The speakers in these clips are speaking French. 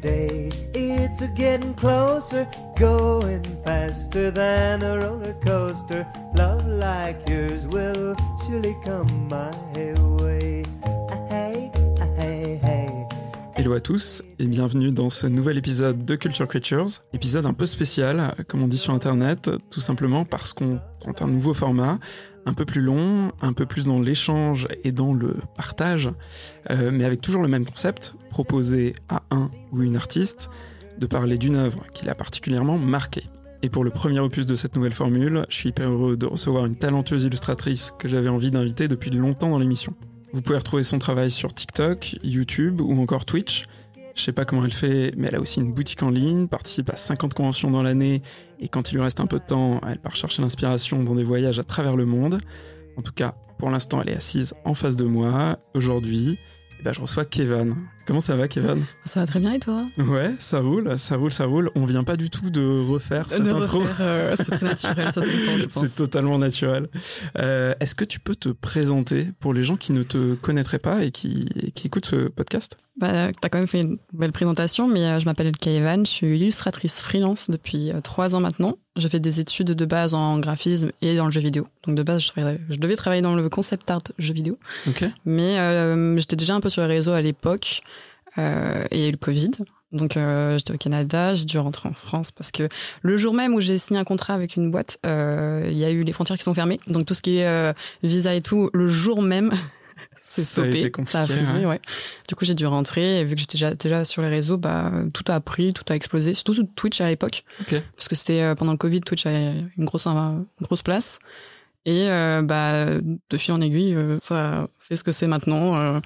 day. It's a getting closer, going faster than a roller coaster. Love like yours will surely come my way. Hello à tous et bienvenue dans ce nouvel épisode de Culture Creatures. Épisode un peu spécial, comme on dit sur internet, tout simplement parce qu'on tente un nouveau format, un peu plus long, un peu plus dans l'échange et dans le partage, euh, mais avec toujours le même concept, proposer à un ou une artiste de parler d'une œuvre qui l'a particulièrement marqué. Et pour le premier opus de cette nouvelle formule, je suis hyper heureux de recevoir une talentueuse illustratrice que j'avais envie d'inviter depuis longtemps dans l'émission. Vous pouvez retrouver son travail sur TikTok, YouTube ou encore Twitch. Je sais pas comment elle fait, mais elle a aussi une boutique en ligne, participe à 50 conventions dans l'année, et quand il lui reste un peu de temps, elle part chercher l'inspiration dans des voyages à travers le monde. En tout cas, pour l'instant, elle est assise en face de moi. Aujourd'hui, eh ben, je reçois Kevin. Comment ça va, Kevin? Ça va très bien et toi? Ouais, ça roule, ça roule, ça roule. On vient pas du tout de refaire cette De intro. euh, c'est très naturel, ça je pense. C'est totalement naturel. Euh, Est-ce que tu peux te présenter pour les gens qui ne te connaîtraient pas et qui, écoutent ce podcast? Bah, t'as quand même fait une belle présentation, mais euh, je m'appelle Kaivan, je suis illustratrice freelance depuis trois ans maintenant. J'ai fait des études de base en graphisme et dans le jeu vidéo. Donc de base, je, devais travailler dans le concept art jeu vidéo, Ok. mais euh, j'étais déjà un peu sur les réseaux à l'époque euh, et il y a eu le Covid. Donc euh, j'étais au Canada, j'ai dû rentrer en France parce que le jour même où j'ai signé un contrat avec une boîte, euh, il y a eu les frontières qui sont fermées. Donc tout ce qui est visa et tout, le jour même, c'est a stoppé. ça a frisé, ouais. ouais. Du coup j'ai dû rentrer et vu que j'étais déjà, déjà sur les réseaux, bah tout a pris, tout a explosé. Surtout Twitch à l'époque, parce que c'était pendant le Covid, Twitch avait une grosse, une grosse place. Et euh, bah, de fil en aiguille, euh, ça fait ce que c'est maintenant. Euh,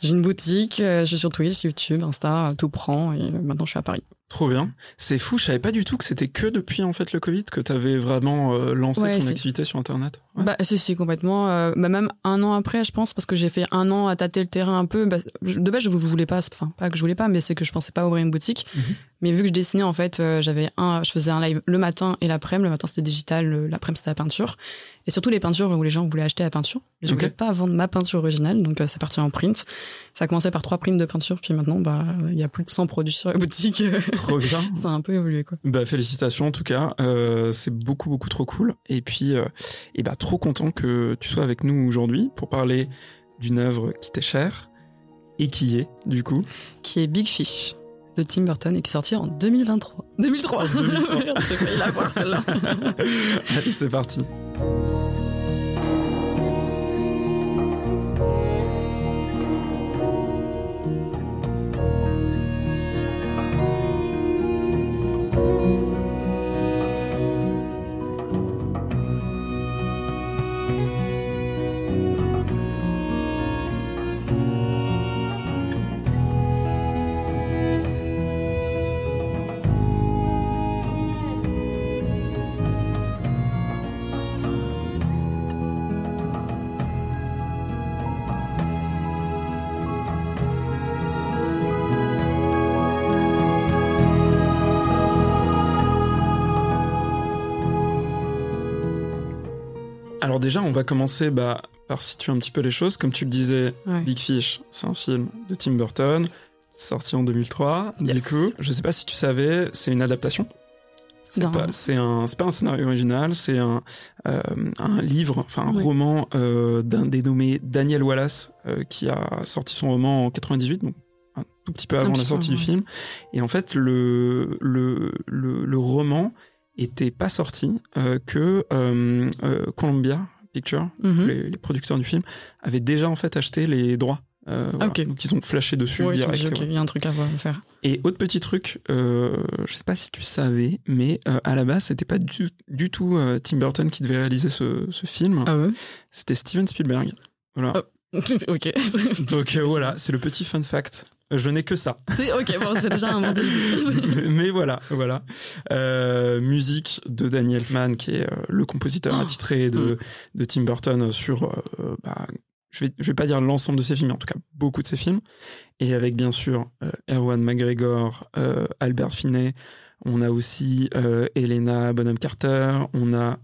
j'ai une boutique, euh, je suis sur Twitch, YouTube, Insta, tout prend. Et maintenant, je suis à Paris. Trop bien. C'est fou, je savais pas du tout que c'était que depuis en fait le Covid que tu avais vraiment euh, lancé Ouais, ton activité sur internet. Ouais. Bah, si, si, complètement. Euh, bah, même un an après, je pense, parce que j'ai fait un an à tâter le terrain un peu. Bah, je- de base, je voulais pas, enfin, pas que je voulais pas, mais c'est que je pensais pas ouvrir une boutique. Mhm. Mais vu que je dessinais, en fait, euh, j'avais un, je faisais un live le matin et l'après-midi. Le matin, c'était digital, l'après-midi, c'était la peinture. Et surtout les peintures où les gens voulaient acheter la peinture. Je Ok. voulais pas vendre ma peinture originale, donc euh, c'est parti en print. Ça a commencé par trois prints de peinture, puis maintenant, bah, il y a plus de 100 produits sur la boutique. Trop bien. ça a un peu évolué, quoi. Bah félicitations en tout cas, euh, c'est beaucoup beaucoup trop cool. Et puis, euh, et bah trop content que tu sois avec nous aujourd'hui pour parler d'une œuvre qui t'est chère et qui est du coup. Qui est Big Fish de Tim Burton et qui est sorti en 2023. 2003. 2003. Merde, J'ai failli la voir celle-là. Allez, c'est parti. Alors déjà, on va commencer bah, par situer un petit peu les choses. Comme tu le disais, Ouais. Big Fish, c'est un film de Tim Burton, sorti en 2003. Du Yes. coup, je sais pas si tu savais, c'est une adaptation. C'est pas, c'est un, c'est pas un scénario original, c'est un, euh, un livre, enfin un roman euh, d'un dénommé Daniel Wallace euh, qui a sorti son roman en 98, donc un tout petit peu avant la sortie du film. Et en fait, le, le, le, le roman était pas sorti euh, que euh, euh, Columbia Pictures, Mhm. les, les producteurs du film, avaient déjà en fait acheté les droits. Euh, voilà. Donc ils ont flashé dessus Ouais, direct. dit, ok, ouais. il y a un truc à faire. Et autre petit truc, euh, je sais pas si tu savais, mais euh, à la base, c'était pas du, du tout Tim Burton qui devait réaliser ce, ce film. Ah ouais? C'était Steven Spielberg. Voilà. Oh. Ok. Donc voilà, c'est le petit fun fact. Je n'ai que ça. C'est- ok, bon, c'est déjà un bon début. mais, mais voilà, voilà. Euh, musique de Daniel Elfman, qui est euh, le compositeur Oh. attitré de, de Tim Burton sur, euh, bah, je vais, je vais pas dire l'ensemble de ses films, mais en tout cas beaucoup de ses films. Et avec bien sûr Erwan McGregor, Albert Finney. On a aussi Elena Bonham Carter. On a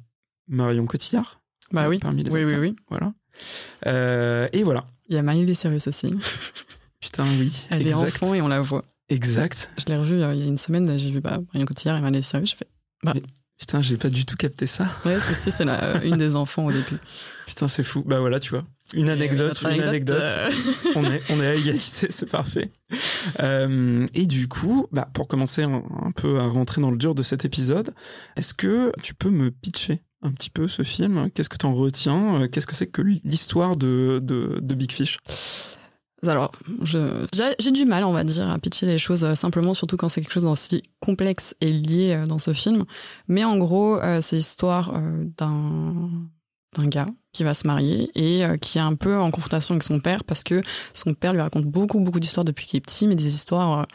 Marion Cotillard. Bah oui. Parmi les Oui, oui, acteurs. oui. Voilà. Et voilà. Il y a Miley Cyrus aussi. Putain, oui. Elle exact. est enfant et on la voit. Exact. Je l'ai revu euh, il y a une semaine, j'ai vu bah, Marion Cotillard et Miley Cyrus, je fais bah. Putain, j'ai pas du tout capté ça. Ouais, c'est c'est une des enfants au début. Putain, c'est fou. Bah voilà, tu vois. Une anecdote, une anecdote. Euh... on, est, on est à égalité, c'est parfait. Euh, et du coup, bah, pour commencer un, un, peu à rentrer dans le dur de cet épisode, est-ce que tu peux me pitcher un petit peu ce film? Qu'est-ce que tu en retiens? Qu'est-ce que c'est que l'histoire de, de, de Big Fish? Alors, j'ai du mal, on va dire, à pitcher les choses euh, simplement, surtout quand c'est quelque chose d'aussi complexe et lié euh, dans ce film. Mais en gros, euh, c'est l'histoire d'un d'un gars qui va se marier et qui est un peu en confrontation avec son père parce que son père lui raconte beaucoup beaucoup d'histoires depuis qu'il est petit, mais des histoires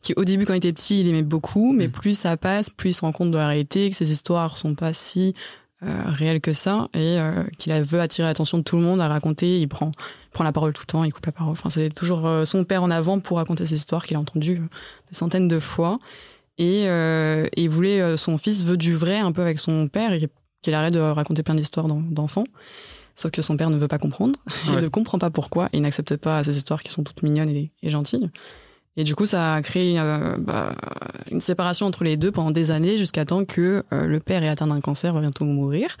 qui au début quand il était petit il aimait beaucoup, mais mm. plus ça passe, plus il se rend compte de la réalité, que ces histoires sont pas si euh, réelles que ça et qu'il veut attirer l'attention de tout le monde à raconter. Il prend prend la parole tout le temps, il coupe la parole. Enfin, c'est toujours euh, son père en avant pour raconter ses histoires qu'il a entendues euh, des centaines de fois. Et, euh, il voulait, euh, son fils veut du vrai un peu avec son père et qu'il arrête de raconter plein d'histoires d'enfants. Sauf que son père ne veut pas comprendre, il ne comprend pas pourquoi, et il n'accepte pas ces histoires qui sont toutes mignonnes et, et gentilles. Et du coup, ça a créé euh, bah, une séparation entre les deux pendant des années, jusqu'à temps que le père est atteint d'un cancer, va bientôt mourir.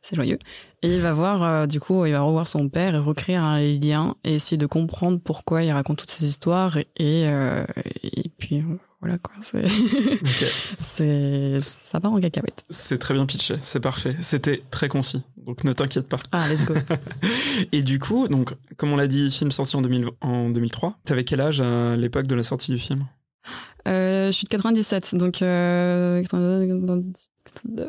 C'est joyeux. Et il va voir, euh, du coup, il va revoir son père et recréer un lien et essayer de comprendre pourquoi il raconte toutes ces histoires. Et, euh, et puis, voilà quoi. C'est, c'est, ça part en cacahuète. C'est très bien pitché, c'est parfait. C'était très concis, donc ne t'inquiète pas. Ah, let's go. et du coup, donc, comme on l'a dit, film sorti en, 2000, en 2003. T'avais quel âge à l'époque de la sortie du film? Euh, Je suis de 97, donc euh, 9,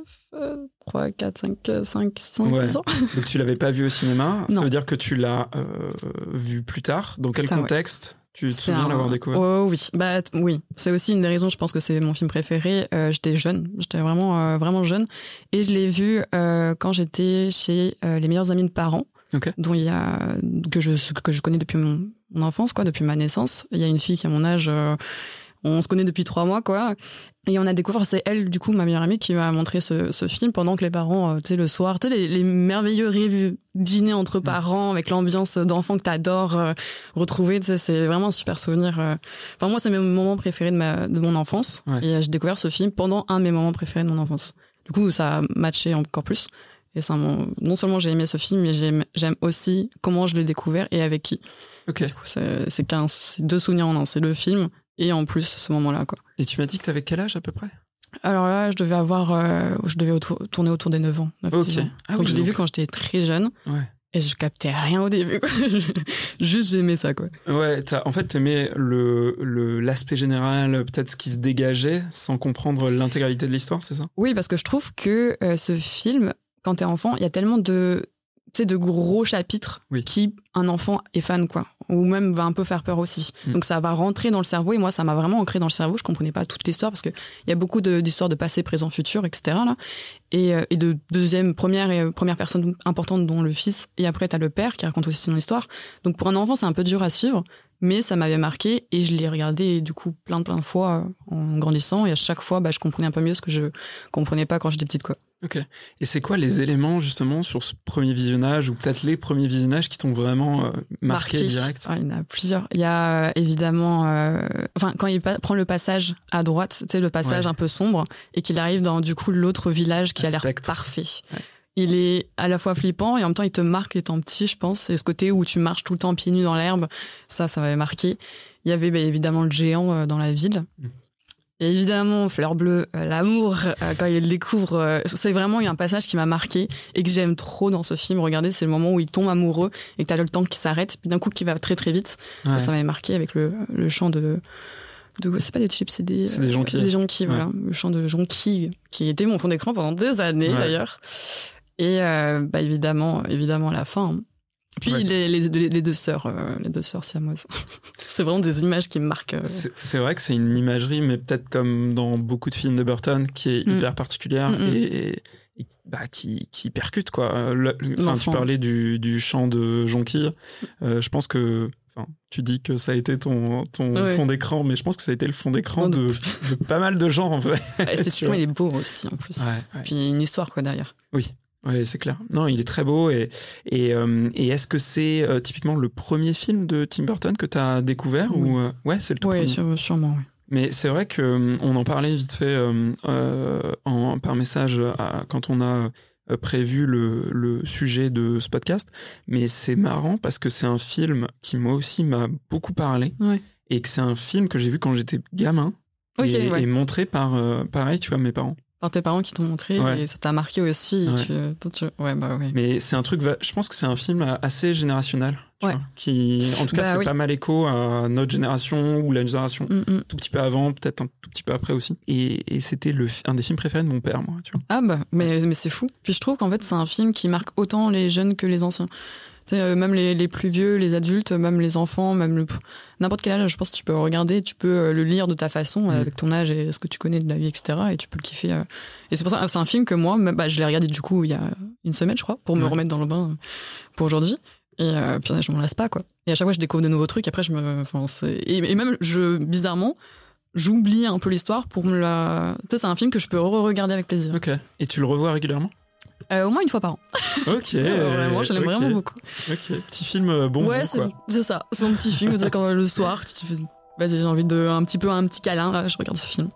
3, 4, 5, 5, 5, ouais. 6 ans. Donc tu l'avais pas vu au cinéma. Ça veut dire que tu l'as euh, vu plus tard. Dans quel contexte ouais. Tu te souviens un... l'avoir découvert? Oh, Oui, bah oui. C'est aussi une des raisons. Je pense que c'est mon film préféré. Euh, j'étais jeune, j'étais vraiment euh, vraiment jeune, et je l'ai vu euh, quand j'étais chez euh, les meilleurs amis de parents, okay. dont il y a que je que je connais depuis mon, mon, enfance, quoi, depuis ma naissance. Il y a une fille qui a mon âge. Euh, on se connaît depuis trois mois, quoi. Et on a découvert, c'est elle, du coup, ma meilleure amie, qui m'a montré ce, ce, film pendant que les parents, euh, tu sais, le soir, tu sais, les, les, merveilleux rêves dîners entre mm. parents avec l'ambiance d'enfants que t'adores euh, retrouver, tu sais, c'est vraiment un super souvenir. Euh. Enfin, moi, c'est mes moments préférés de, ma, de mon enfance. Ouais. Et j'ai découvert ce film pendant un de mes moments préférés de mon enfance. Du coup, ça a matché encore plus. Et ça, non seulement j'ai aimé ce film, mais j'aime aussi comment je l'ai découvert et avec qui. Ok. Du coup, c'est deux souvenirs en un. C'est le film et en plus ce moment-là quoi. Et tu m'as dit que tu avais quel âge à peu près? Alors là, je devais avoir euh, je devais autour, tourner autour des 9 ans, 9 okay. ans. Ah donc oui, je l'ai donc... vu quand j'étais très jeune. Ouais. Et je captais rien au début. Quoi. Juste j'aimais ça quoi. Ouais, as, en fait t'aimais le l'aspect général, peut-être ce qui se dégageait sans comprendre l'intégralité de l'histoire, c'est ça? Oui, parce que je trouve que euh, ce film quand t'es enfant, il y a tellement de tu de gros chapitres oui. qui un enfant est fan quoi. Ou même va un peu faire peur aussi. Mm. mmh. donc ça va rentrer dans le cerveau et moi ça m'a vraiment ancré dans le cerveau. Je comprenais pas toute l'histoire parce que il y a beaucoup d'histoires de, de, passé présent futur etc là. Et, euh, et de deuxième première et première personne importante dont le fils. Et après t'as le père qui raconte aussi son histoire. Donc pour un enfant c'est un peu dur à suivre mais ça m'avait marqué et je l'ai regardé du coup plein plein de fois euh, en grandissant. Et à chaque fois bah, je comprenais un peu mieux ce que je comprenais pas quand j'étais petite quoi Ok. Et c'est quoi les éléments justement sur ce premier visionnage ou peut-être les premiers visionnages qui t'ont vraiment euh, marqué, marqué, direct? Il y en a plusieurs. Il y a euh, évidemment, euh, enfin quand il prend le passage à droite, tu sais le passage ouais. un peu sombre et qu'il arrive dans du coup l'autre village qui Aspect. a l'air parfait. Ouais. Il est à la fois flippant et en même temps il te marque étant petit, je pense. Et ce côté où tu marches tout le temps pieds nus dans l'herbe, ça, ça m'avait marqué. Il y avait bah, évidemment le géant dans la ville. Mm. Et évidemment, Fleur Bleue, euh, l'amour, euh, quand il découvre, euh, c'est vraiment un passage qui m'a marqué et que j'aime trop dans ce film. Regardez, c'est le moment où il tombe amoureux et que t'as le temps qui s'arrête, puis d'un coup qui va très très vite. Ouais. Ça m'avait marqué avec le, le chant de, de c'est pas des tubes, c'est des, des jonquilles. Des jonquilles, ouais. voilà. Le chant de jonquilles, qui était mon fond d'écran pendant des années ouais. d'ailleurs. Et bah évidemment, évidemment la fin. Hein. Puis ouais. les, les, les, deux sœurs, euh, les deux sœurs siamoises. c'est vraiment des images qui me marquent. Euh... C'est vrai que c'est une imagerie, mais peut-être comme dans beaucoup de films de Burton, qui est mm. hyper particulière mm -hmm. et, et bah, qui, qui percute quoi. Le, enfin, tu parlais du, du chant de jonquille. Euh, je pense que Enfin, tu dis que ça a été ton, ton ouais. fond d'écran, mais je pense que ça a été le fond d'écran de, de, pas mal de gens en vrai. Ouais, c'est sûr, il est beau aussi en plus. Ouais. Puis une histoire quoi derrière. Oui. Ouais, c'est clair. Non, il est très beau et et, euh, et est-ce que c'est euh, typiquement le premier film de Tim Burton que tu as découvert Oui. ou euh, ouais, c'est le tout Oui, premier? sûrement, oui. Mais c'est vrai que on en parlait vite fait en, par message à- quand on a prévu le, le sujet de ce podcast. Mais c'est marrant parce que c'est un film qui moi aussi m'a beaucoup parlé Ouais. et que c'est un film que j'ai vu quand j'étais gamin et, ouais. et montré par pareil, tu vois, mes parents. Par tes parents qui t'ont montré Ouais. et ça t'a marqué aussi. et Ouais. Tu, toi, tu- ouais, bah ouais. Mais c'est un truc, je pense que c'est un film assez générationnel, tu Ouais. vois, qui en tout cas Bah fait oui. pas mal écho à notre génération ou la génération Mm, mm. tout petit peu avant, peut-être un tout petit peu après aussi. Et, et c'était le, un des films préférés de mon père, moi, tu vois. Ah bah, mais, mais c'est fou. Puis je trouve qu'en fait, c'est un film qui marque autant les jeunes que les anciens. Euh, même les, les plus vieux, les adultes, même les enfants, même le- n'importe quel âge, je pense que tu peux regarder, tu peux euh, le lire de ta façon, Mm. avec ton âge et ce que tu connais de la vie, etc. Et tu peux le kiffer. euh. Et c'est pour ça, c'est un film que moi, bah, je l'ai regardé du coup il y a une semaine, je crois, pour me Ouais. remettre dans le bain pour aujourd'hui. Et euh, puis je m'en lasse pas, quoi. Et à chaque fois, je découvre de nouveaux trucs. Après, je me, enfin, c'est- et, et même, je, bizarrement, j'oublie un peu l'histoire pour me la. Tu sais, c'est un film que je peux re-regarder avec plaisir. Ok. Et tu le revois régulièrement? Euh, au moins une fois par an. Ok. vraiment, je l'aime vraiment beaucoup. Ok. Petit film euh, bon. ouais, c'est ça. C'est mon petit film. quand le soir, tu fais. Vas-y, j'ai envie de un petit peu un petit câlin. Là, je regarde ce film.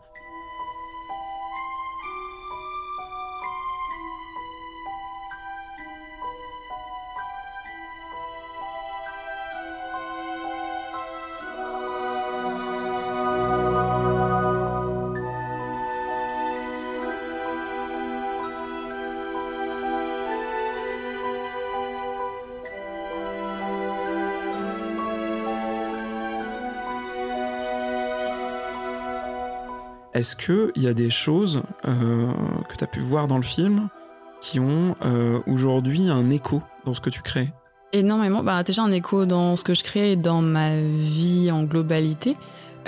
Est-ce qu'il y a des choses euh, que tu as pu voir dans le film qui ont euh, aujourd'hui un écho dans ce que tu crées? Énormément. Bah, déjà un écho dans ce que je crée et dans ma vie en globalité.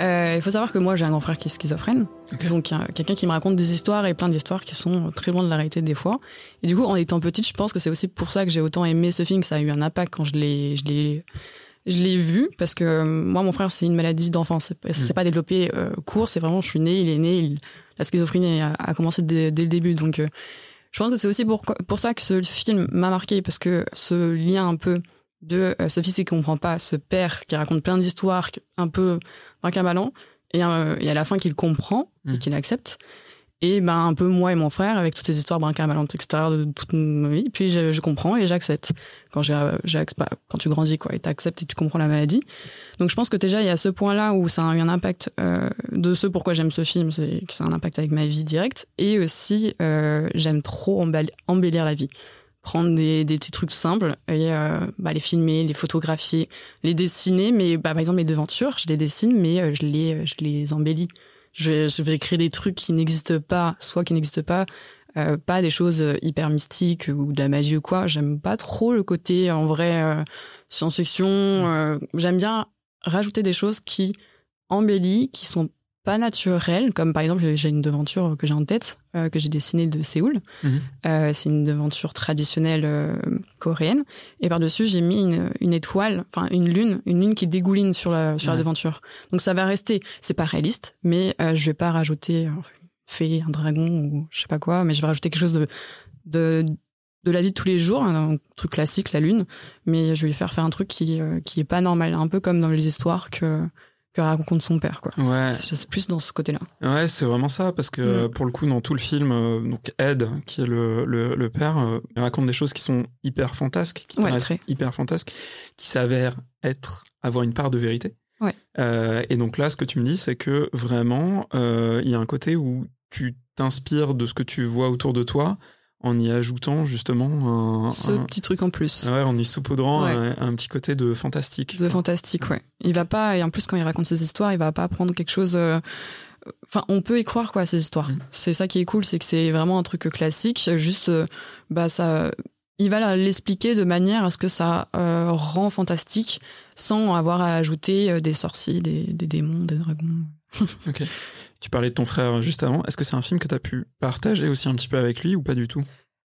Euh, Il faut savoir que moi, j'ai un grand frère qui est schizophrène. Donc, euh, quelqu'un qui me raconte des histoires et plein d'histoires qui sont très loin de la réalité des fois. Et du coup, en étant petite, je pense que c'est aussi pour ça que j'ai autant aimé ce film, que ça a eu un impact quand je l'ai, je l'ai, je l'ai vu. Parce que euh, moi, mon frère, c'est une maladie d'enfance. C'est, c'est Mm. pas développé euh, court, c'est vraiment, je suis née, il est né, il- la schizophrénie a, a commencé dès, dès le début. Donc, euh, je pense que c'est aussi pour, pour ça que ce film m'a marqué, parce que ce lien un peu de euh, ce fils qui comprend pas, ce père qui raconte plein d'histoires un peu brincaballant, et, euh, et à la fin qu'il comprend et Mm. qu'il accepte. Et ben un peu moi et mon frère avec toutes ces histoires brincaballantes, etc. de toute ma vie. Puis je, je comprends et j'accepte. Quand j'ai, euh, bah, quand tu grandis quoi, et t'acceptes et tu comprends la maladie. Donc je pense que déjà il y a ce point-là où ça a eu un impact euh, de ce pourquoi j'aime ce film, c'est que c'est un impact avec ma vie directe. Et aussi euh, j'aime trop embellir la vie prendre des, des petits trucs simples et euh, bah, les filmer, les photographier, les dessiner. Mais bah, par exemple, mes devantures, je les dessine, mais euh, je les, je les embellis. Je vais, je vais créer des trucs qui n'existent pas, soit qui n'existent pas, euh, pas des choses hyper mystiques ou de la magie ou quoi. J'aime pas trop le côté en vrai euh, science-fiction. euh, J'aime bien rajouter des choses qui embellissent, qui sont pas naturelles, comme par exemple j'ai une devanture que j'ai en tête, euh, que j'ai dessinée de Séoul. Mhm. Euh, c'est une devanture traditionnelle euh, coréenne. Et par-dessus, j'ai mis une, une étoile, enfin une lune, une lune qui dégouline sur la, sur Ouais. la devanture. Donc ça va rester, c'est pas réaliste, mais je vais pas rajouter un fée, un dragon ou je sais pas quoi, mais je vais rajouter quelque chose de, de, de la vie de tous les jours, un, truc classique, la lune, mais je vais faire faire un truc qui, qui est pas normal, un peu comme dans les histoires que, que raconte son père, quoi. Ouais, C'est plus dans ce côté-là. ouais c'est vraiment ça, parce que Mm. pour le coup, dans tout le film, euh, donc Ed, qui est le, le, le père, euh, raconte des choses qui sont hyper fantasques, qui Ouais, très. hyper fantasques, qui s'avèrent être, avoir une part de vérité. Ouais. Euh, et donc là, ce que tu me dis, c'est que vraiment, il y a un côté où tu t'inspires de ce que tu vois autour de toi en y ajoutant justement un, Ce un- petit truc en plus. ouais, en y saupoudrant Ouais. un, un petit côté de fantastique. De fantastique, ouais. Il va pas, et en plus, quand il raconte ses histoires, il va pas prendre quelque chose. euh, Enfin, on peut y croire, quoi, ces histoires. Mm. C'est ça qui est cool, c'est que c'est vraiment un truc classique. Juste, euh, bah, ça. Il va l'expliquer de manière à ce que ça euh, rend fantastique sans avoir à ajouter des sorciers, des, des démons, des dragons. Ok. Tu parlais de ton frère juste avant. Est-ce que c'est un film que tu as pu partager aussi un petit peu avec lui ou pas du tout?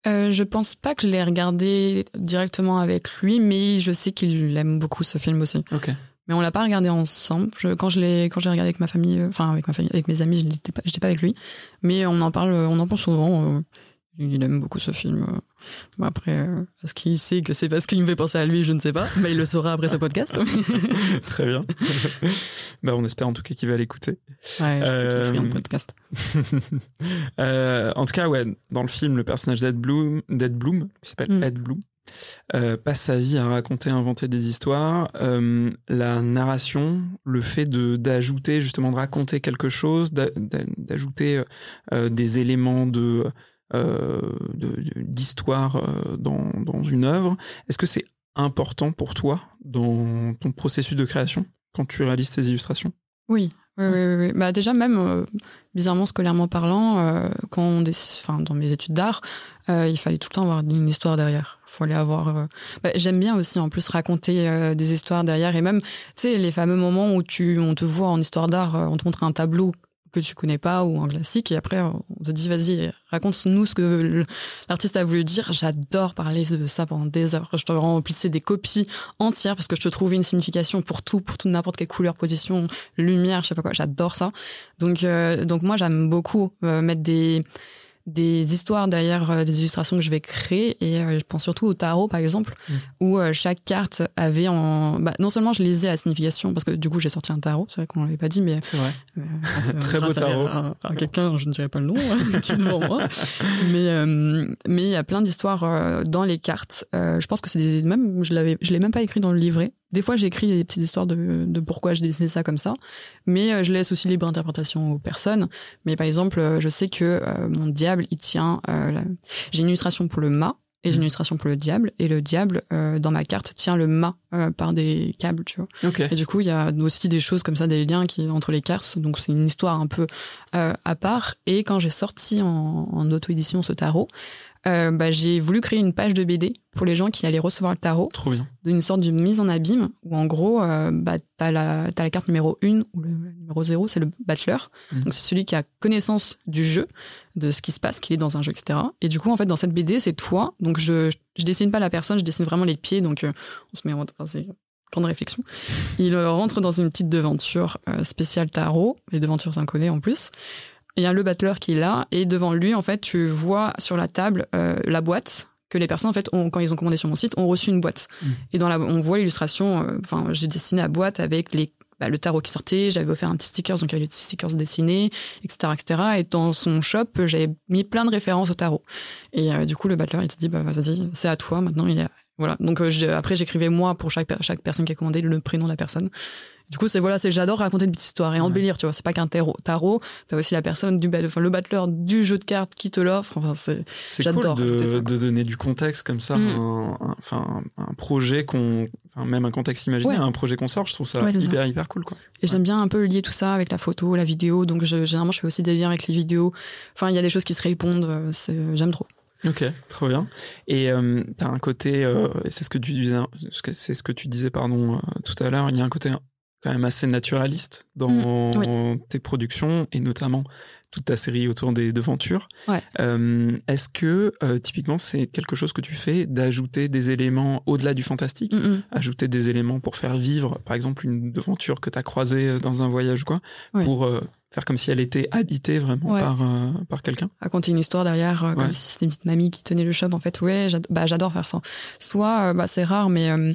Euh, je pense pas que je l'ai regardé directement avec lui, mais je sais qu'il aime beaucoup ce film aussi. Ok. Mais on l'a pas regardé ensemble. Je, quand je l'ai, quand j'ai regardé avec ma famille, euh, enfin avec ma famille, avec mes amis, je n'étais pas, j'étais pas avec lui. Mais on en parle, on en parle souvent. euh, il aime beaucoup ce film. Bon, après, euh, est-ce qu'il sait que c'est parce qu'il me fait penser à lui Je ne sais pas. Mais il le saura après ce podcast. Très bien. bah, on espère en tout cas qu'il va l'écouter. Ouais, je sais qu'il Euh, un podcast. Euh, en tout cas, ouais, dans le film, le personnage d'Ed Bloom, d'Ed Bloom qui s'appelle Mm. Ed Bloom, euh, passe sa vie à raconter, inventer des histoires. Euh, la narration, le fait de d'ajouter justement de raconter quelque chose, d'a- d'a- d'ajouter euh, des éléments euh, de- d'histoire euh, dans, dans une œuvre. Est-ce que c'est important pour toi dans ton processus de création quand tu réalises tes illustrations? Oui, oui, oui. Bah, déjà, même euh, bizarrement, scolairement parlant, euh, quand on enfin, dans mes études d'art, euh, il fallait tout le temps avoir une histoire derrière. Il fallait avoir. euh, bah, J'aime bien aussi, en plus, raconter euh, des histoires derrière. Et même, tu sais, les fameux moments où tu, on te voit en histoire d'art, euh, on te montre un tableau que tu connais pas ou un classique et après on te dit vas-y raconte-nous ce que l'artiste a voulu dire. J'adore parler de ça pendant des heures. Je te remplisser des copies entières parce que je te trouve une signification pour tout pour tout n'importe quelle couleur position lumière je sais pas quoi. J'adore ça. Donc euh, donc moi j'aime beaucoup euh, mettre des des histoires derrière euh, des illustrations que je vais créer et euh, je pense surtout au tarot par exemple Mm. où euh, chaque carte avait en bah, non seulement je lisais la signification parce que du coup j'ai sorti un tarot c'est vrai qu'on l'avait pas dit mais C'est vrai. euh, Très beau à- tarot. À, à quelqu'un, je ne dirais pas le nom, hein, qui est devant moi. Mais euh, mais il y a plein d'histoires euh, dans les cartes. Euh, je pense que c'est des même je l'avais je l'ai même pas écrit dans le livret. Des fois, j'ai écrit des petites histoires de, de pourquoi je dessinais ça comme ça, mais euh, je laisse aussi libre interprétation aux personnes. Mais par exemple, euh, je sais que euh, mon diable, il tient. euh, la- J'ai une illustration pour le mât et j'ai une illustration pour le diable. Et le diable, euh, dans ma carte, tient le mât euh, par des câbles, tu vois. Ok. Et du coup, il y a aussi des choses comme ça, des liens qui entre les cartes. Donc c'est une histoire un peu euh, à part. Et quand j'ai sorti en, en auto-édition ce tarot, euh, bah, j'ai voulu créer une page de BD pour les gens qui allaient recevoir le tarot, Trop bien. d'une sorte de mise en abîme, où en gros, euh, bah, t'as la, t'as la carte numéro 1 ou le numéro 0, c'est le battler. Mhm. Donc c'est celui qui a connaissance du jeu, de ce qui se passe, qu'il est dans un jeu, etc. Et du coup, en fait, dans cette BD, c'est toi. Donc je, je dessine pas la personne, je dessine vraiment les pieds. Donc euh, on se met en... Enfin, c'est grande réflexion. Il rentre dans une petite devanture euh, spéciale tarot, les devantures inconnues en plus. Il y a le battler qui est là, et devant lui, en fait, tu vois sur la table euh, la boîte que les personnes, en fait, ont, quand ils ont commandé sur mon site, ont reçu une boîte. Mm. Et dans la, on voit l'illustration. euh, Enfin, j'ai dessiné la boîte avec les bah, le tarot qui sortait, j'avais offert un petit stickers, donc il y avait les petits stickers dessinés, etc., etc. Et dans son shop, j'avais mis plein de références au tarot. Et euh, du coup, le battler, il te dit, bah vas-y, c'est à toi. Maintenant, il y a voilà. Donc euh, après, j'écrivais moi pour chaque per- chaque personne qui a commandé le prénom de la personne. Du coup, c'est voilà, c'est j'adore raconter des petites histoires et embellir. Tu vois, c'est pas qu'un tarot. Tarot, t'as aussi la personne du bat- enfin, le battler du jeu de cartes qui te l'offre. Enfin, c'est C'est cool J'adore de, ça, de donner du contexte comme ça, Mm. un, un- enfin, un projet qu'on, enfin, même un contexte imaginaire, Ouais. un projet qu'on sort, je trouve ça Ouais, hyper, hyper cool, quoi. Et j'aime bien un peu lier tout ça avec la photo, la vidéo. Donc je, généralement, je fais aussi des liens avec les vidéos. Enfin, il y a des choses qui se répondent. euh, J'aime trop. Ok, trop bien. Et euh, t'as un côté, euh, et c'est ce que tu disais, ce que- c'est ce que tu disais, pardon, euh, tout à l'heure. Il y a un côté quand même assez naturaliste dans Mm, tes productions et notamment toute ta série autour des devantures. Ouais. Euh, Est-ce que euh, typiquement c'est quelque chose que tu fais d'ajouter des éléments au-delà du fantastique, ajouter des éléments pour faire vivre, par exemple, une devanture que t'as croisée dans un voyage ou quoi, Ouais. pour euh, faire comme si elle était habitée vraiment Ouais. par euh, par quelqu'un? raconter une histoire derrière, euh, comme si c'était une petite mamie qui tenait le shop. En fait, ouais, bah, j'adore faire ça. Soit, euh, bah, c'est rare, mais euh,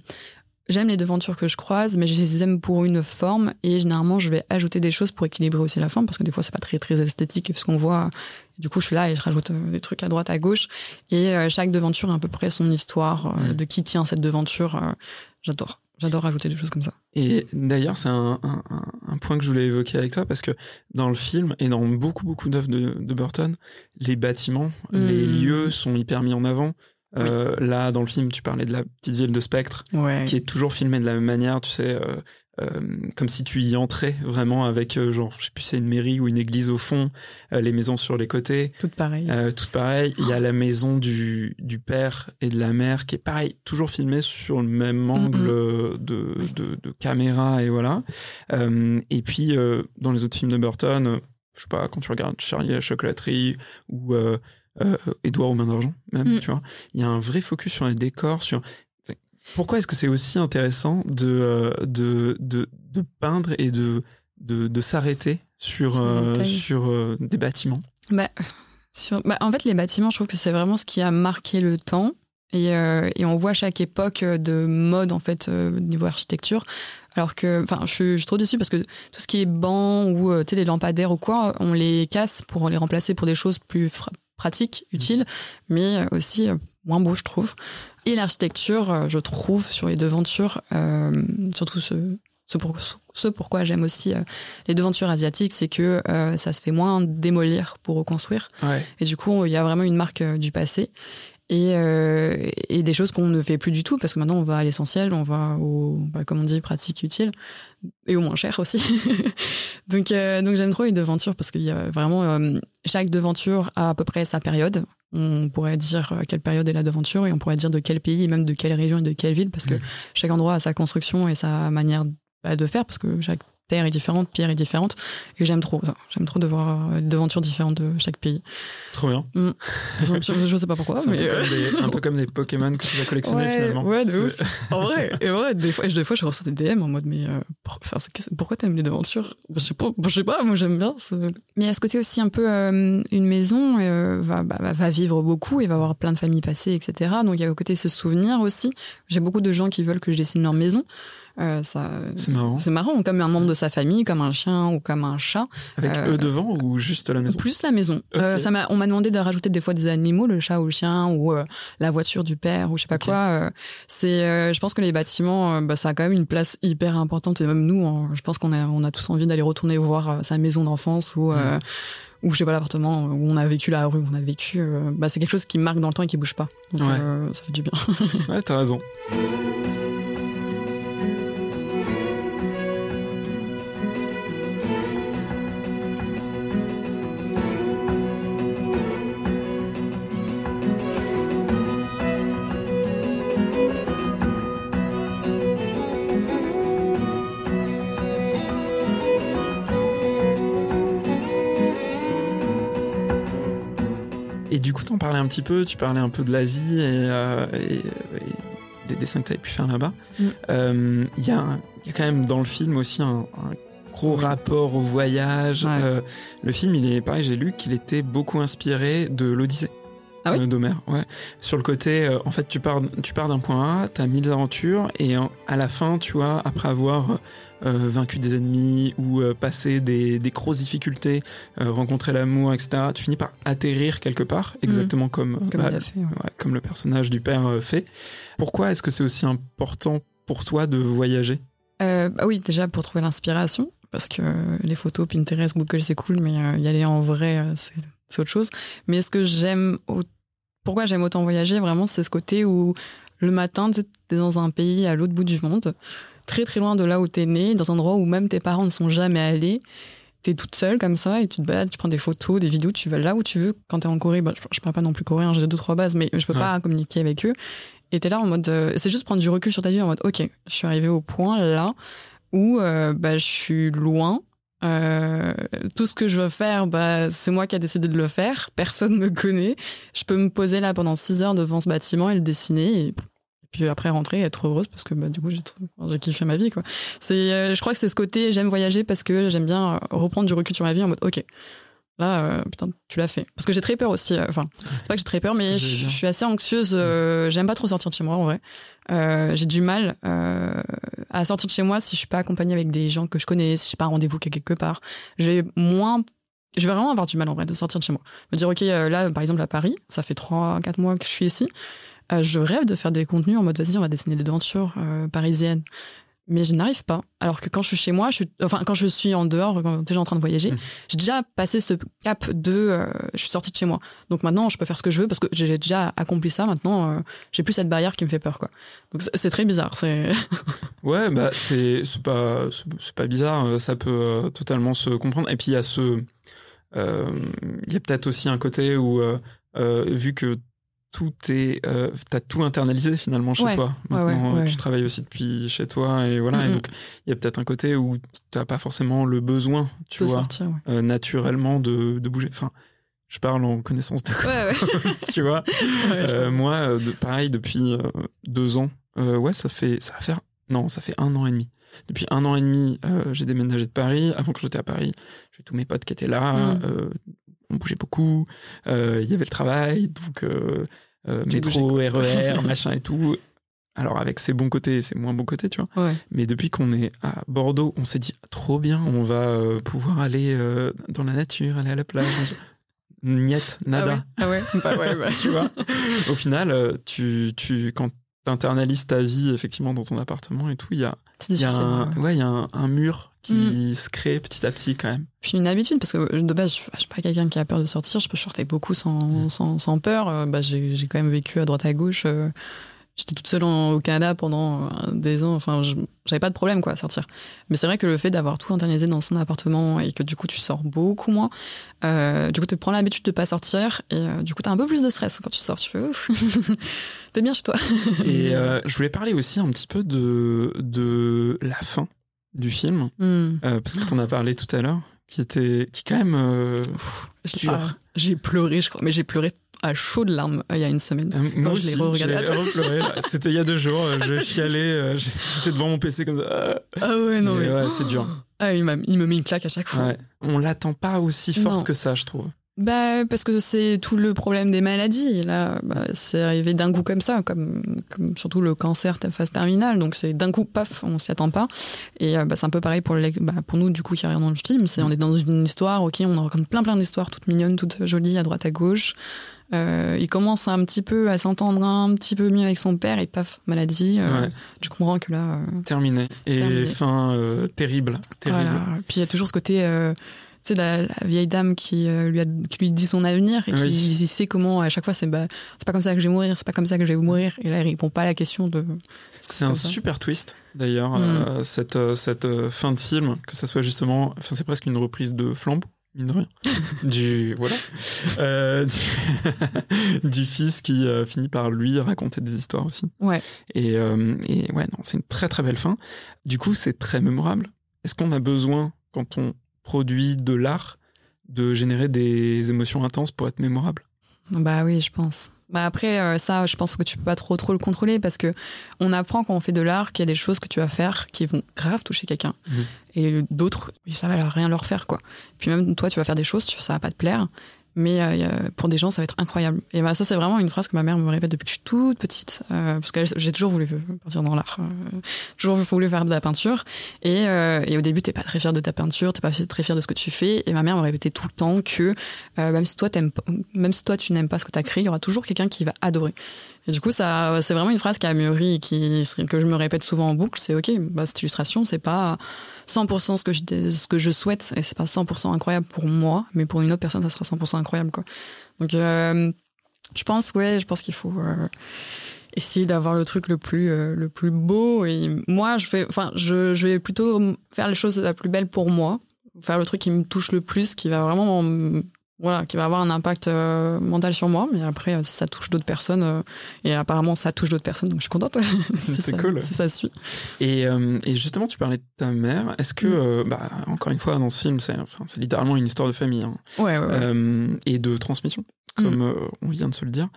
j'aime les devantures que je croise, mais je les aime pour une forme. Et généralement, je vais ajouter des choses pour équilibrer aussi la forme, parce que des fois, c'est pas très très esthétique ce qu'on voit. Du coup, je suis là et je rajoute euh, des trucs à droite, à gauche. Et euh, chaque devanture a à peu près son histoire, euh, de qui tient cette devanture. j'adore. J'adore rajouter des choses comme ça. Et d'ailleurs, c'est un, un- un- un point que je voulais évoquer avec toi parce que dans le film et dans beaucoup beaucoup d'œuvres de, de Burton, les bâtiments, les Mm. lieux sont hyper mis en avant. Euh, Là, dans le film, tu parlais de la petite ville de Spectre, Ouais. qui est toujours filmée de la même manière, tu sais, euh, euh, comme si tu y entrais vraiment avec, genre, je sais plus, c'est une mairie ou une église au fond, les maisons sur les côtés. Tout pareil. Euh, tout pareil. Il y a la maison du, du père et de la mère qui est pareil, toujours filmée sur le même angle de, de, de caméra et voilà. Et puis dans les autres films de Burton, je sais pas, quand tu regardes Charlie et la chocolaterie ou Édouard aux mains d'argent, même, Mm. tu vois, il y a un vrai focus sur les décors, sur pourquoi est-ce que c'est aussi intéressant de, euh, de, de, de peindre et de, de, de s'arrêter sur, Sur euh, sur euh, des bâtiments? Bah, Sur- bah, en fait, les bâtiments, je trouve que c'est vraiment ce qui a marqué le temps. Et, euh, et on voit chaque époque de mode, en fait, euh, niveau architecture. Alors que, enfin, je, suis- je suis trop déçue parce que tout ce qui est banc ou euh, tu sais, les lampadaires ou quoi, on les casse pour les remplacer pour des choses plus pratiques, utiles, mais aussi euh, moins beaux, je trouve. Et l'architecture, euh, je trouve, sur les devantures, euh, surtout ce, ce, pour- ce pourquoi j'aime aussi euh, les devantures asiatiques, c'est que euh, ça se fait moins démolir pour reconstruire. Ouais. Et du coup, il y a vraiment une marque du passé. Et, et des choses qu'on ne fait plus du tout, parce que maintenant on va à l'essentiel, on va au, bah, comme on dit, pratique, utile, et au moins cher aussi. donc euh, donc j'aime trop les devantures, parce qu'il y a vraiment. euh, chaque devanture a à peu près sa période. On pourrait dire euh, quelle période est la devanture, et on pourrait dire de quel pays, et même de quelle région et de quelle ville, parce que Mhm. chaque endroit a sa construction et sa manière bah, de faire, parce que chaque terre est différente, pierre est différente, et j'aime trop ça. J'aime trop de voir euh, des devantures différentes de chaque pays. Trop bien. je, je- je sais pas pourquoi, C'est un, mais. peu euh, comme des, un peu comme des Pokémon que tu vas collectionner Ouais, finalement. ouais, de ouf. En vrai, et ouais, des fois, des fois, je reçois des DM en mode, mais euh, pour- enfin, pourquoi t'aimes les devantures Bah, Je sais pas, je sais pas, moi j'aime bien. ce- Mais à ce côté aussi, un peu, euh, une maison euh, va, bah, va, va vivre beaucoup et va avoir plein de familles passées, etc. Donc il y a au côté ce souvenir aussi. J'ai beaucoup de gens qui veulent que je dessine leur maison. Euh, ça, C'est marrant. c'est marrant, comme un membre de sa famille, comme un chien ou comme un chat. Avec Euh, eux devant ou juste la maison? Plus la maison. Euh, ça m'a, on m'a demandé de rajouter des fois des animaux, le chat ou le chien ou euh, la voiture du père ou je sais pas quoi. euh, c'est, euh, je pense que les bâtiments, bah, ça a quand même une place hyper importante et même nous, hein, je pense qu'on a, on a tous envie d'aller retourner voir sa maison d'enfance ou. euh, ou je sais pas l'appartement où on a vécu la rue où on a vécu bah c'est quelque chose qui marque dans le temps et qui bouge pas donc Ouais. euh, ça fait du bien Ouais, t'as raison. Un petit peu, tu parlais un peu de l'Asie et, euh, et- et des dessins que t'avais pu faire là-bas. Mm. Euh, Il y, il y a quand même dans le film aussi un, un gros rapport au voyage. Ouais. Euh, le film, il est pareil, j'ai lu qu'il était beaucoup inspiré de l'Odyssée. Ah oui d'Homère, ouais. Sur le côté, euh, en fait, tu pars, tu pars d'un point A, t'as mille aventures, et à la fin, tu vois, après avoir euh, vaincu des ennemis ou euh, passé des, des grosses difficultés, euh, rencontrer l'amour, etc., tu finis par atterrir quelque part, exactement comme, Mhm. comme bah, il a fait ouais. ouais, comme le personnage du père fait. Pourquoi est-ce que c'est aussi important pour toi de voyager? Bah oui, déjà pour trouver l'inspiration, parce que les photos, Pinterest, Google, c'est cool, mais y aller en vrai, c'est autre chose. Mais ce que j'aime, au- pourquoi j'aime autant voyager, vraiment, c'est ce côté où le matin, tu es dans un pays à l'autre bout du monde, très très loin de là où t'es né, dans un endroit où même tes parents ne sont jamais allés. T'es toute seule comme ça et tu te balades, tu prends des photos, des vidéos, tu vas là où tu veux. Quand t'es en Corée, bah, je, parle pas non plus coréen, j'ai deux trois bases, mais je peux Ouais. pas communiquer avec eux. Et t'es là en mode, euh, c'est juste prendre du recul sur ta vie en mode, ok, je suis arrivé au point là où euh, bah, je suis loin. Euh, tout ce que je veux faire, bah, c'est moi qui a décidé de le faire. Personne me connaît. Je peux me poser là pendant 6 heures devant ce bâtiment et le dessiner. Et, puis après rentrer et être heureuse parce que bah, du coup j'ai j'ai kiffé ma vie quoi. C'est, euh, je crois que c'est ce côté j'aime voyager parce que j'aime bien euh, reprendre du recul sur ma vie en mode ok là euh, putain tu l'as fait parce que j'ai très peur aussi. euh, Enfin c'est pas que j'ai très peur mais je, suis assez anxieuse. euh, j'aime pas trop sortir de chez moi en vrai. J'ai du mal à sortir de chez moi si je suis pas accompagnée avec des gens que je connais, si j'ai pas un rendez-vous quelque part. Je vais moins, je vais vraiment avoir du mal en vrai de sortir de chez moi. Me dire ok là par exemple à Paris, ça fait 3 4 mois que je suis ici. Je rêve de faire des contenus en mode vas-y on va dessiner des aventures euh, parisiennes. Mais je n'arrive pas. Alors que quand je suis chez moi, je suis, enfin quand je suis en dehors, quand déjà en train de voyager, Mm. j'ai déjà passé ce cap de, euh, je suis sortie de chez moi. Donc maintenant, je peux faire ce que je veux parce que j'ai déjà accompli ça. Maintenant, euh, j'ai plus cette barrière qui me fait peur, quoi. Donc c'est- très bizarre. C'est Ouais, bah c'est c'est pas c'est pas bizarre, euh, ça peut euh, totalement se comprendre. Et puis il y a ce euh, il y a peut-être aussi un côté où vu que tout est euh, t'as tout internalisé finalement chez Ouais, toi. Maintenant, ouais, ouais. tu travailles aussi depuis chez toi et voilà. Et donc il y a peut-être un côté où t'as pas forcément le besoin, tu de vois, sortir. Euh, naturellement de, de bouger. Enfin, je parle en connaissance de cause, tu vois. Euh, moi, de, pareil, depuis deux ans, ouais, ça fait, ça va faire, non, ça fait un an et demi. Depuis un an et demi, j'ai déménagé de Paris. Avant que j'étais à Paris, j'ai tous mes potes qui étaient là. Mm. on bougeait beaucoup. Euh, Il y avait le travail, donc euh, euh, métro, RER, machin et tout. Alors avec ses bons côtés et ses moins bons côtés, tu vois. Ouais. Mais depuis qu'on est à Bordeaux, on s'est dit trop bien, on va euh, pouvoir aller euh, dans la nature, aller à la plage. Niet, nada. Ah ouais, ah ouais. Bah ouais, bah. tu vois. Au final, tu, tu, quand t'internalises ta vie effectivement dans ton appartement et tout, il y a, C'est il y a, difficile. un, ouais. il y a un, un mur qui se crée petit à petit quand même. Puis une habitude, parce que de base, je je suis pas quelqu'un qui a peur de sortir. Je peux sortir beaucoup sans, sans, sans peur. Euh, Bah, j'ai j'ai quand même vécu à droite à gauche. euh, J'étais toute seule en- au Canada pendant euh, des ans. Enfin, j'avais pas de problème quoi à sortir. Mais c'est vrai que le fait d'avoir tout internalisé dans son appartement et que du coup tu sors beaucoup moins, euh, du coup tu prends l'habitude de pas sortir et euh, du coup t'as un peu plus de stress quand tu sors. Tu fais ouf, t'es bien chez toi. Et euh, je voulais parler aussi un petit peu de, de la fin du film, Hmm. parce que t'en as parlé tout à l'heure, qui était, qui quand même, j'ai pleuré, je crois, mais j'ai pleuré à chaud de larmes euh, il y a une semaine. euh, moi je l'ai aussi, là. C'était il y a deux jours, euh, je chialais, euh, j'ai- j'étais devant mon PC comme ça. Ah ouais, non Mais mais. ouais, c'est dur. Ah, il, me met une claque à chaque fois. Ouais. On l'attend pas aussi forte Non. que ça, je trouve. Bah, parce que c'est tout le problème des maladies. Et là, bah, c'est arrivé d'un coup comme ça, comme, comme surtout le cancer ta phase terminale. Donc c'est d'un coup, paf, on s'y attend pas. Et euh, bah, c'est un peu pareil pour, bah, pour nous, du coup, qui regardons le film. C'est on est dans une histoire, ok, on raconte plein plein d'histoires toutes mignonnes, toutes jolies, à droite à gauche. Euh, il commence un petit peu à s'entendre un petit peu mieux avec son père et paf, maladie. Euh, Ouais. Tu comprends que là, euh, Terminé. Et Terminé. fin terrible. Terrible. Voilà. Puis il y a toujours ce côté, tu sais, la, la vieille dame qui, lui a, qui lui dit son avenir et Oui. qui sait comment, à chaque fois, c'est bah, c'est pas comme ça que je vais mourir, c'est pas comme ça que je vais mourir. Et là, il répond pas à la question de. C'est un ça. super twist d'ailleurs, Mm. cette, cette fin de film, que ça soit justement, enfin c'est presque une reprise de Flambeau, mine de rien, du voilà, euh, du, du fils qui euh, finit par lui raconter des histoires aussi. Ouais. Et, euh, et ouais, non, c'est une très très belle fin. Du coup, c'est très mémorable. Est-ce qu'on a besoin, quand on produit de l'art, de générer des émotions intenses pour être mémorable? Bah oui, je pense. Bah après, euh, ça, je pense que tu peux pas trop trop le contrôler parce que on apprend quand on fait de l'art qu'il y a des choses que tu vas faire qui vont grave toucher quelqu'un. Mhm. Et d'autres, ça va leur- rien leur faire, quoi. Puis même toi, tu vas faire des choses, ça va pas te plaire. Mais euh, pour des gens, ça va être incroyable. Et bah, ça, c'est vraiment une phrase que ma mère me répète depuis que je suis toute petite. euh, parce que j'ai toujours voulu partir dans l'art. euh, toujours voulu faire de la peinture. Et, euh, et au début, t'es pas très fier de ta peinture, t'es pas très fier de ce que tu fais. Et ma mère me répétait tout le temps que euh, même si toi, même si toi, tu n'aimes pas ce que tu as créé, il y aura toujours quelqu'un qui va adorer. Et du coup, ça, c'est vraiment une phrase qui a mûri et qui, que je me répète souvent en boucle. C'est ok, bah, cette illustration, c'est pas 100% ce que je, ce que je souhaite et c'est pas 100% incroyable pour moi, mais pour une autre personne, ça sera 100% incroyable, quoi. Donc, euh, je pense, ouais, je pense qu'il faut euh, essayer d'avoir le truc le plus, euh, le plus beau. Et moi, je fais, enfin, je, je vais plutôt faire les choses la plus belle pour moi, faire le truc qui me touche le plus, qui va vraiment voilà, qui va avoir un impact euh, mental sur moi. Mais après, euh, si ça touche d'autres personnes, euh, et apparemment ça touche d'autres personnes, donc je suis contente. Si C'est ça- cool. Si ça suit. Et, et justement, tu parlais de ta mère. Est-ce que, Mm. bah, encore une fois, dans ce film, c'est enfin, c'est littéralement une histoire de famille hein, Ouais, ouais, ouais. et de transmission, comme euh, on vient de se le dire.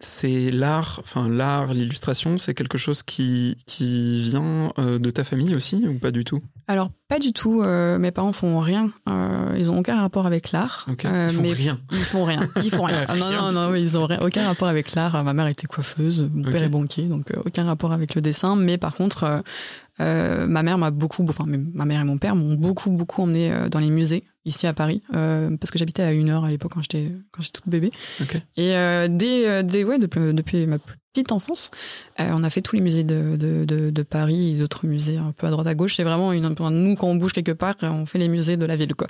C'est l'art, enfin l'art, l'illustration, c'est quelque chose qui qui vient de ta famille aussi ou pas du tout? Alors, pas du tout. euh, mes parents font rien. Euh, ils ont aucun rapport avec l'art. Euh, Ils font mais rien. Ils font rien. Ils font rien. Non, Rien non, non, ils ont rien- aucun rapport avec l'art. Ma mère était coiffeuse, mon père est banquier, donc euh, aucun rapport avec le dessin. Mais par contre, euh, ma mère m'a beaucoup, enfin, ma mère et mon père m'ont beaucoup, beaucoup emmené dans les musées ici à Paris, euh, parce que j'habitais à une heure à l'époque quand j'étais quand j'étais toute bébé. Et euh, dès, euh, dès ouais, depuis, depuis ma petite enfance, euh, on a fait tous les musées de, de, de, de Paris et d'autres musées un peu à droite à gauche. C'est vraiment une, nous quand on bouge quelque part, on fait les musées de la ville, quoi.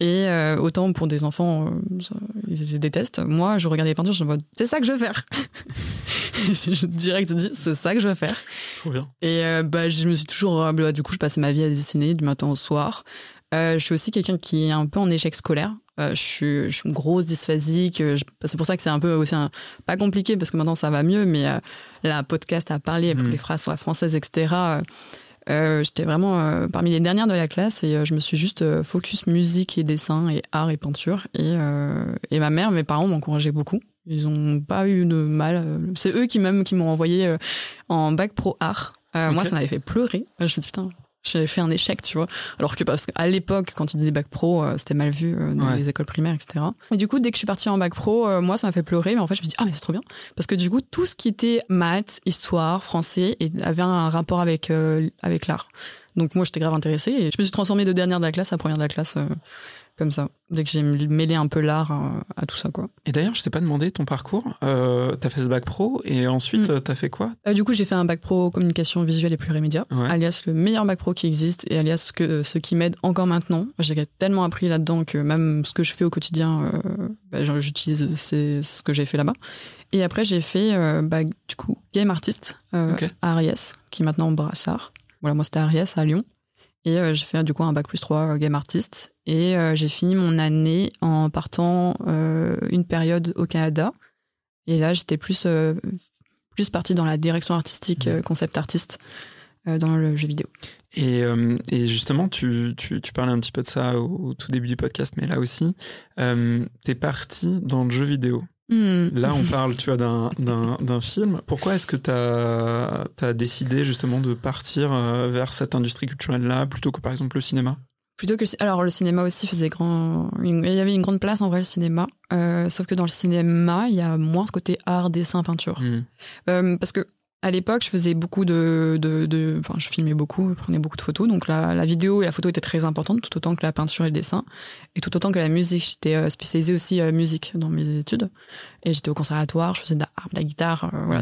Et autant pour des enfants, ça, ils, détestent. Moi, je regardais les peintures, je me dis c'est ça que je veux faire. je, direct dis c'est ça que je veux faire. Trop bien. Et bah, je me suis toujours. bah, du coup, je passais ma vie à dessiner du matin au soir. Euh, je suis aussi quelqu'un qui est un peu en échec scolaire. Euh, je, suis, je suis une grosse dysphasique. euh, C'est pour ça que c'est un peu aussi un, pas compliqué parce que maintenant ça va mieux. Mais euh, un podcast à parler pour Mm. que les phrases soient françaises, etc. euh, J'étais vraiment parmi les dernières de la classe et je me suis juste focus musique et dessin et art et peinture. Et, et ma mère, mes parents m'encourageaient beaucoup. Ils ont pas eu de mal. C'est eux qui même qui m'ont envoyé en bac pro art. Moi, ça m'avait fait pleurer. Je me suis dit, putain, j'avais fait un échec, tu vois. Alors que parce qu'à l'époque, quand tu disais bac pro, euh, c'était mal vu euh, dans Ouais. les écoles primaires, etc. Et du coup, dès que je suis partie en bac pro, euh, moi, ça m'a fait pleurer. Mais en fait, je me dis, ah, mais c'est trop bien. Parce que du coup, tout ce qui était maths, histoire, français, et avait un rapport avec, euh, avec l'art. Donc moi, j'étais grave intéressée. Et je me suis transformée de dernière de la classe à première de la classe, comme ça. Dès que j'ai mêlé un peu l'art à tout ça, quoi. Et d'ailleurs, je t'ai pas demandé ton parcours. Euh, t'as fait ce bac pro et ensuite Mm. euh, t'as fait quoi? Euh, du coup, j'ai fait un bac pro communication visuelle et plurimédia, Ouais. alias le meilleur bac pro qui existe et alias ce, que, ce qui m'aide encore maintenant. J'ai tellement appris là-dedans que même ce que je fais au quotidien, euh, bah, j'utilise c'est ce que j'ai fait là-bas. Et après, j'ai fait bah, du coup game artist euh, Ok. à Ariès, qui est maintenant Brassard. Voilà, moi c'était Ariès à Lyon. Et euh, j'ai fait du coup un bac plus 3 euh, game artist. Et euh, j'ai fini mon année en partant euh, une période au Canada. Et là, j'étais plus, plus partie dans la direction artistique, euh, concept artiste, dans le jeu vidéo. Et, et justement, tu, tu, tu parlais un petit peu de ça au, au tout début du podcast, mais là aussi, euh, t'es parti dans le jeu vidéo. Hmm. Là, on parle, tu vois, d'un- film. Pourquoi est-ce que tu as, décidé justement de partir euh, vers cette industrie culturelle-là plutôt que par exemple le cinéma? Plutôt que alors le cinéma aussi faisait grand, il y avait une grande place en vrai le cinéma, euh, sauf que dans le cinéma il y a moins ce côté art, dessin, peinture. Hmm. Euh, parce que à l'époque, je faisais beaucoup de, de, de- enfin, je filmais beaucoup, je prenais beaucoup de photos, donc la, la vidéo et la photo étaient très importantes, tout autant que la peinture et le dessin, et tout autant que la musique. J'étais euh, spécialisée aussi euh, musique dans mes études, et j'étais au conservatoire, je faisais de la harpe, de la guitare, euh, voilà,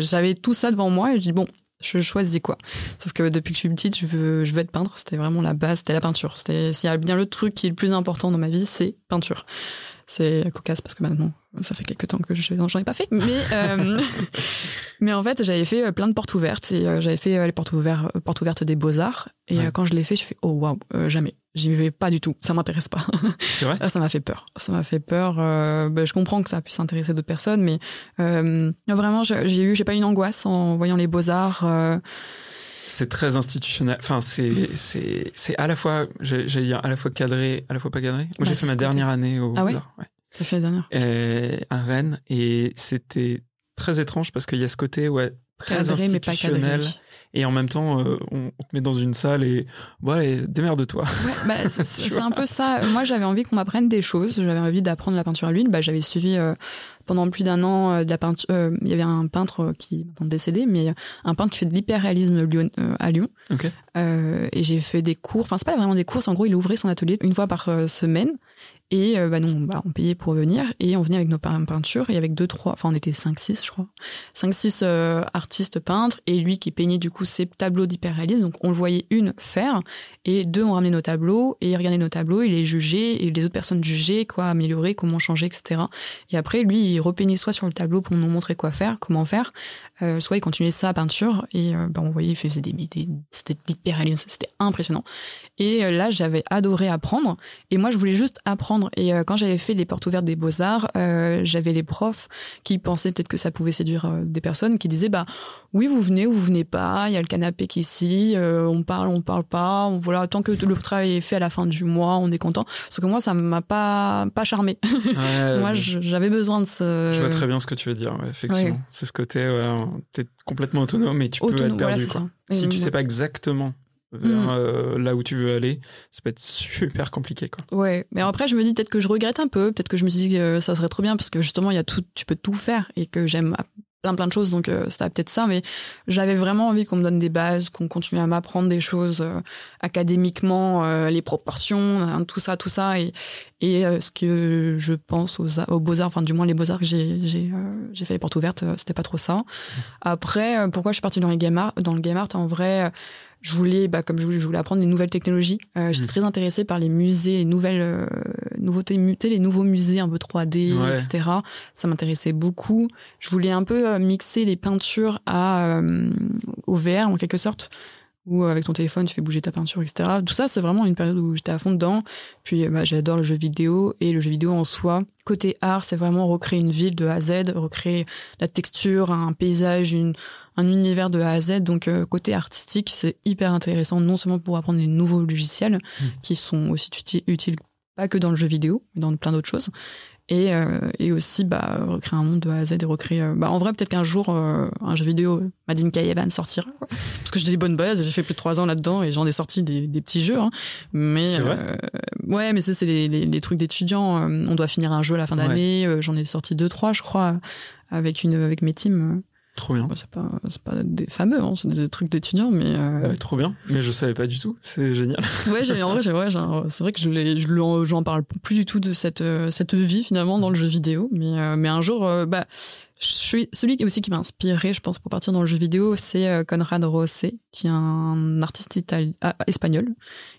j'avais tout ça devant moi, et je dis bon. Je choisis quoi. Sauf que depuis que je suis petite, je veux, je veux être peintre. C'était vraiment la base, c'était la peinture. C'était, s'il y a bien le truc qui est le plus important dans ma vie, c'est peinture. C'est cocasse parce que maintenant, ça fait quelques temps que je j'en ai pas fait. Mais, euh, mais en fait, j'avais fait euh, plein de portes ouvertes et euh, j'avais fait les portes ouvertes, portes ouvertes des beaux-arts. Et Ouais. quand je l'ai fait, je fais oh waouh, jamais. J'y vais pas du tout. Ça m'intéresse pas. C'est vrai? Ah, ça m'a fait peur. Ça m'a fait peur. euh, bah, je comprends que ça puisse intéresser d'autres personnes, mais euh, vraiment, j'ai j'ai eu, j'ai pas eu une angoisse en voyant les beaux-arts. C'est très institutionnel. Enfin, c'est c'est c'est à la fois, j'allais dire à la fois cadré, à la fois pas cadré. Moi, Bah, j'ai fait ma dernière année au Ah ouais Beaux-Arts, ouais. ça fait la dernière. À Rennes et c'était très étrange parce qu'il y a ce côté ouais très Cadré, mais pas cadré. Et en même temps euh, on, on te met dans une salle et bon allez démerde-toi. Ouais, bah, c'est- un peu ça. Moi, j'avais envie qu'on m'apprenne des choses. J'avais envie d'apprendre la peinture à l'huile. Bah, j'avais suivi euh, pendant plus d'un an euh, de la peinture. Il y avait un peintre qui est maintenant décédé, mais un peintre qui fait de l'hyperréalisme lyon- à Lyon. Ok. Euh, et j'ai fait des cours. Enfin, c'est pas vraiment des cours. En gros, il ouvrait son atelier une fois par semaine. Et euh, bah, nous, bah, on payait pour venir. Et on venait avec nos pein- peintures. Et avec deux, trois. Enfin, on était cinq, six, je crois. Cinq, six euh, artistes peintres. Et lui qui peignait du coup ses tableaux d'hyperréalisme. Donc, on le voyait une faire. Et deux, on ramenait nos tableaux. Et il regardait nos tableaux. Il les jugeait. Et les autres personnes jugeaient quoi améliorer, comment changer, etc. Et après, lui, il repeignait soit sur le tableau pour nous montrer quoi faire, comment faire. Euh, soit il continuait sa peinture. Et euh, bah, on voyait, il faisait des, des c'était l'hyperréalisme. C'était impressionnant. Et euh, là, j'avais adoré apprendre. Et moi, je voulais juste apprendre. Et euh, quand j'avais fait les portes ouvertes des beaux-arts, euh, j'avais les profs qui pensaient peut-être que ça pouvait séduire des personnes, qui disaient, bah oui, vous venez ou vous venez pas, il y a le canapé qui est ici, euh, on parle, on parle pas, on, voilà, tant que le travail est fait à la fin du mois, on est content. Sauf que moi, ça m'a pas, pas charmé. Ouais, moi, j'avais besoin de ce... je vois très bien ce que tu veux dire. ouais, effectivement, Ouais. c'est ce côté ouais, t'es complètement autonome et tu peux être Autonome, perdu. voilà, quoi. ça. Si tu sais pas exactement vers Mm. euh, là où tu veux aller, ça peut être super compliqué quoi. Ouais, mais après je me dis peut-être que je regrette un peu, peut-être que je me suis dit que ça serait trop bien parce que justement il y a tout, tu peux tout faire et que j'aime plein plein de choses donc euh, c'était peut-être ça, mais j'avais vraiment envie qu'on me donne des bases, qu'on continue à m'apprendre des choses euh, académiquement, euh, les proportions, hein, tout ça, tout ça et et euh, ce que je pense aux, aux beaux arts, enfin du moins les beaux arts que j'ai j'ai euh, j'ai fait les portes ouvertes, c'était pas trop ça. Après euh, pourquoi je suis partie dans les game art, dans le game art en vrai. Je voulais, bah, comme je voulais, je voulais apprendre les nouvelles technologies. Euh, J'étais Mm. très intéressée par les musées, les nouvelles euh, nouveautés, les nouveaux musées un peu 3D, Ouais. etc. Ça m'intéressait beaucoup. Je voulais un peu euh, mixer les peintures à euh, au VR en quelque sorte, où euh, avec ton téléphone tu fais bouger ta peinture, etc. Tout ça, c'est vraiment une période où j'étais à fond dedans. Puis euh, bah, j'adore le jeu vidéo et le jeu vidéo en soi. Côté art, c'est vraiment recréer une ville de A à Z, recréer la texture, un paysage, une un univers de A à Z. Donc euh, côté artistique, c'est hyper intéressant, non seulement pour apprendre les nouveaux logiciels Mm. qui sont aussi uti- utiles pas que dans le jeu vidéo, mais dans plein d'autres choses. Et, euh, et aussi bah, recréer un monde de A à Z et recréer. euh, bah, en vrai, peut-être qu'un jour, euh, un jeu vidéo, Madine Kayevan sortira. Parce que j'ai des bonnes bases, j'ai fait plus de trois ans là-dedans et j'en ai sorti des, des petits jeux. hein. Mais vrai ouais, mais ça, c'est les, les, les trucs d'étudiants. On doit finir un jeu à la fin Ouais. d'année. Euh, J'en ai sorti deux, trois, je crois, avec, une, avec mes teams. Trop bien. Bah, c'est pas, c'est pas des fameux, hein, c'est des trucs d'étudiants, mais. euh, Ouais, trop bien. Mais je savais pas du tout. C'est génial. Ouais, j'ai, en vrai, j'ai, ouais, c'est vrai que je j'en parle plus du tout de cette, euh, cette vie finalement dans le jeu vidéo. Mais, euh, mais un jour, euh, bah, je suis celui qui aussi qui m'a inspiré, je pense, pour partir dans le jeu vidéo, c'est Conrad Rosset, qui est un artiste itali- ah, espagnol,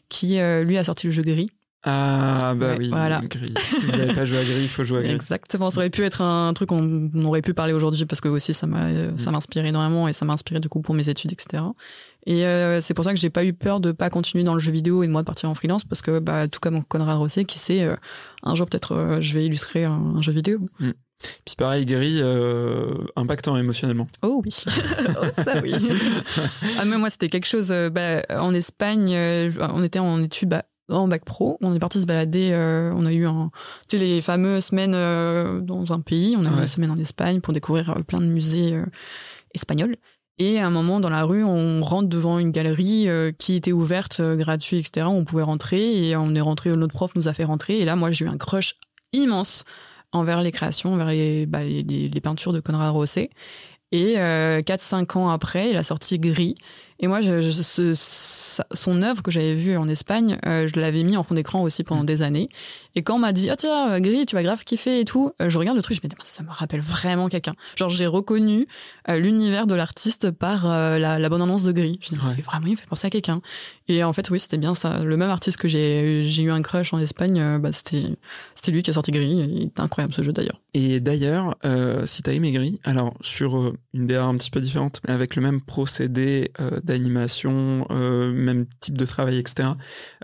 qui lui a sorti le jeu Gris. Ah, bah Ouais, oui. voilà. Gris. Si vous n'avez pas joué à Gris, il faut jouer à Gris. Exactement, ça aurait pu être un truc qu'on on aurait pu parler aujourd'hui parce que aussi ça m'a, euh, ça m'inspire énormément et ça m'a inspiré du coup pour mes études, etc. Et euh, c'est pour ça que j'ai pas eu peur de pas continuer dans le jeu vidéo et de moi de partir en freelance parce que bah, tout comme Conrad Rosset qui sait euh, un jour peut-être euh, je vais illustrer un, un jeu vidéo. Puis pareil, Gris, euh, impactant émotionnellement. Oh oui, oh, ça oui. ah mais moi c'était quelque chose. euh, bah, en Espagne, euh, on était en études bah, en bac pro. On est parti se balader. euh, on a eu un, tu sais les fameuses semaines euh, dans un pays. On a eu Ouais. une semaine en Espagne pour découvrir euh, plein de musées euh, espagnols. Et à un moment dans la rue, on rentre devant une galerie qui était ouverte, gratuite, etc. On pouvait rentrer et on est rentré. Notre prof nous a fait rentrer. Et là, moi, j'ai eu un crush immense envers les créations, envers les, bah, les, les- les peintures de Conrad Rosset. Et euh, 4-5 ans après, il a sorti Gris. Et moi, je, je- ce- sa- son œuvre que j'avais vue en Espagne, euh, je l'avais mis en fond d'écran aussi pendant des années. Et quand on m'a dit, ah tiens, Gris, tu vas grave kiffer et tout, euh, je regarde le truc, je me dis, ça, ça me rappelle vraiment quelqu'un. Genre, j'ai reconnu euh, l'univers de l'artiste par la, la bonne annonce de Gris. Je me dis, Ouais. vraiment, il me fait penser à quelqu'un. Et en fait, oui, c'était bien ça. Le même artiste que j'ai eu un crush en Espagne, bah, c'était c'était lui qui a sorti Gris. Il est incroyable ce jeu d'ailleurs. Et d'ailleurs, euh, si t'as aimé Gris, alors sur euh, une DA un petit peu différente, mais avec le même procédé euh, d'animation, euh, même type de travail, etc.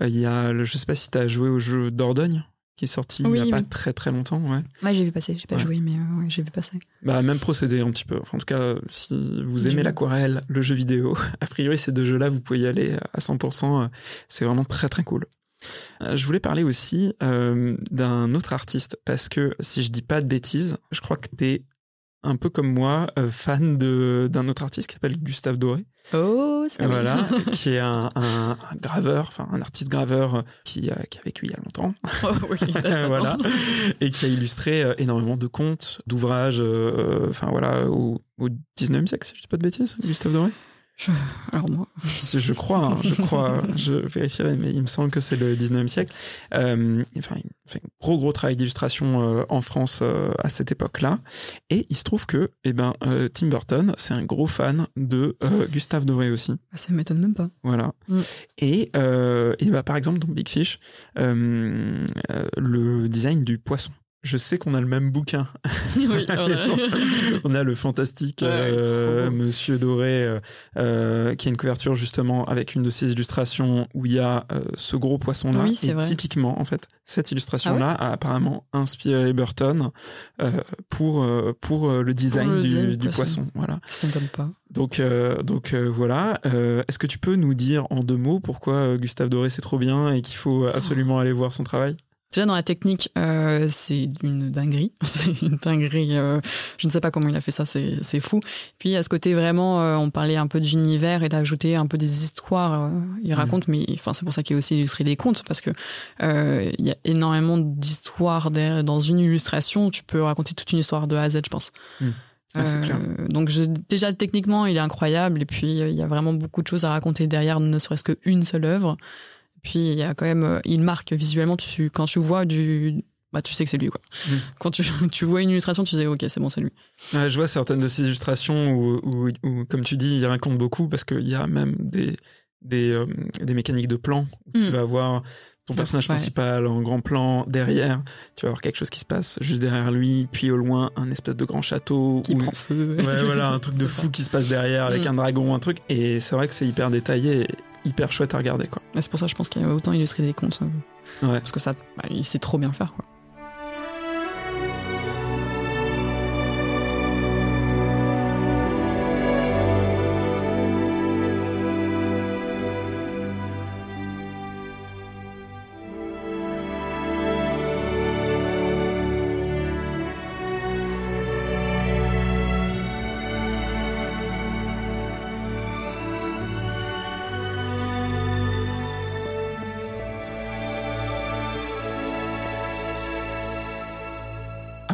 Il y a, le- je sais pas si t'as joué au jeu Dordogne, qui est sorti Oui, il y a pas très très longtemps, ouais. Ouais, j'ai vu passer. J'ai pas Ouais. joué, mais euh, ouais, j'ai vu passer. Bah, même procédé un petit peu. Enfin, en tout cas, si vous aimez l'aquarelle, le jeu vidéo, a priori, ces deux jeux-là, vous pouvez y aller à 100%. euh, C'est vraiment très très cool. Euh, Je voulais parler aussi euh, d'un autre artiste, parce que si je dis pas de bêtises, je crois que t'es un peu comme moi, euh, fan de- d'un autre artiste qui s'appelle Gustave Doré. Oh, ça. Voilà, qui est un, un- un graveur, enfin un artiste graveur euh, qui, a- qui a vécu il y a longtemps. Oh, oui, voilà, et qui a illustré euh, énormément de contes, d'ouvrages, enfin voilà, au, au 19e siècle, si je dis pas de bêtises, Gustave Doré. Alors moi, Je je crois, hein, je crois, je vérifierai, mais il me semble que c'est le 19e siècle. Euh, enfin, il fait un gros gros travail d'illustration euh, en France euh, à cette époque-là, et il se trouve que, eh ben, Tim Burton, c'est un gros fan de Gustave Doré aussi. Ah, ça m'étonne même pas. Voilà. Mm. Et, et bah, par exemple, dans Big Fish, le design du poisson. Je sais qu'on a le même bouquin. oui, on a- On a le fantastique Ouais, euh. Monsieur Doré, euh, euh, qui a une couverture justement avec une de ses illustrations où il y a euh, ce gros poisson-là. Oui, c'est et vrai. typiquement, en fait, cette illustration-là a apparemment inspiré Burton pour, pour le design, le du, design du du poisson. poisson. Voilà. Ça m'étonne pas. Donc, donc voilà. Est-ce que tu peux nous dire en deux mots pourquoi Gustave Doré c'est trop bien et qu'il faut absolument aller voir son travail? Déjà dans la technique, euh, c'est une dinguerie. C'est une dinguerie. euh, je ne sais pas comment il a fait ça, c'est c'est fou. Puis à ce côté vraiment, euh, on parlait un peu d'univers et d'ajouter un peu des histoires. euh, il raconte, mais enfin c'est pour ça qu'il a aussi illustré des contes parce que euh, il y a énormément d'histoires derrière- dans une illustration. Tu peux raconter toute une histoire de A à Z, je pense. Ouais, c'est Euh, clair. donc je, déjà techniquement, il est incroyable et puis il y a vraiment beaucoup de choses à raconter derrière, ne serait-ce qu'une seule œuvre. Puis il y a quand même, euh, il marque visuellement. Tu, quand tu vois du, bah tu sais que c'est lui quoi. Mm. Quand tu, tu vois une illustration, tu sais ok c'est bon c'est lui. Ouais, Je vois certaines de ces illustrations où, où- où, comme tu dis, il raconte beaucoup parce qu'il y a même des, des, euh, des mécaniques de plan où tu Mm. vas avoir ton personnage Ouais. principal en grand plan derrière, tu vas avoir quelque chose qui se passe juste derrière lui, puis au loin un espèce de grand château Qui où- prend feu. Ouais, voilà, un truc de fou qui se passe derrière avec Mm. un dragon, un truc. Et c'est vrai que c'est hyper détaillé et hyper chouette à regarder, quoi. ça. C'est pour ça je pense qu'il y a autant illustré des contes euh, Ouais. parce que ça, bah, il sait trop bien le faire quoi.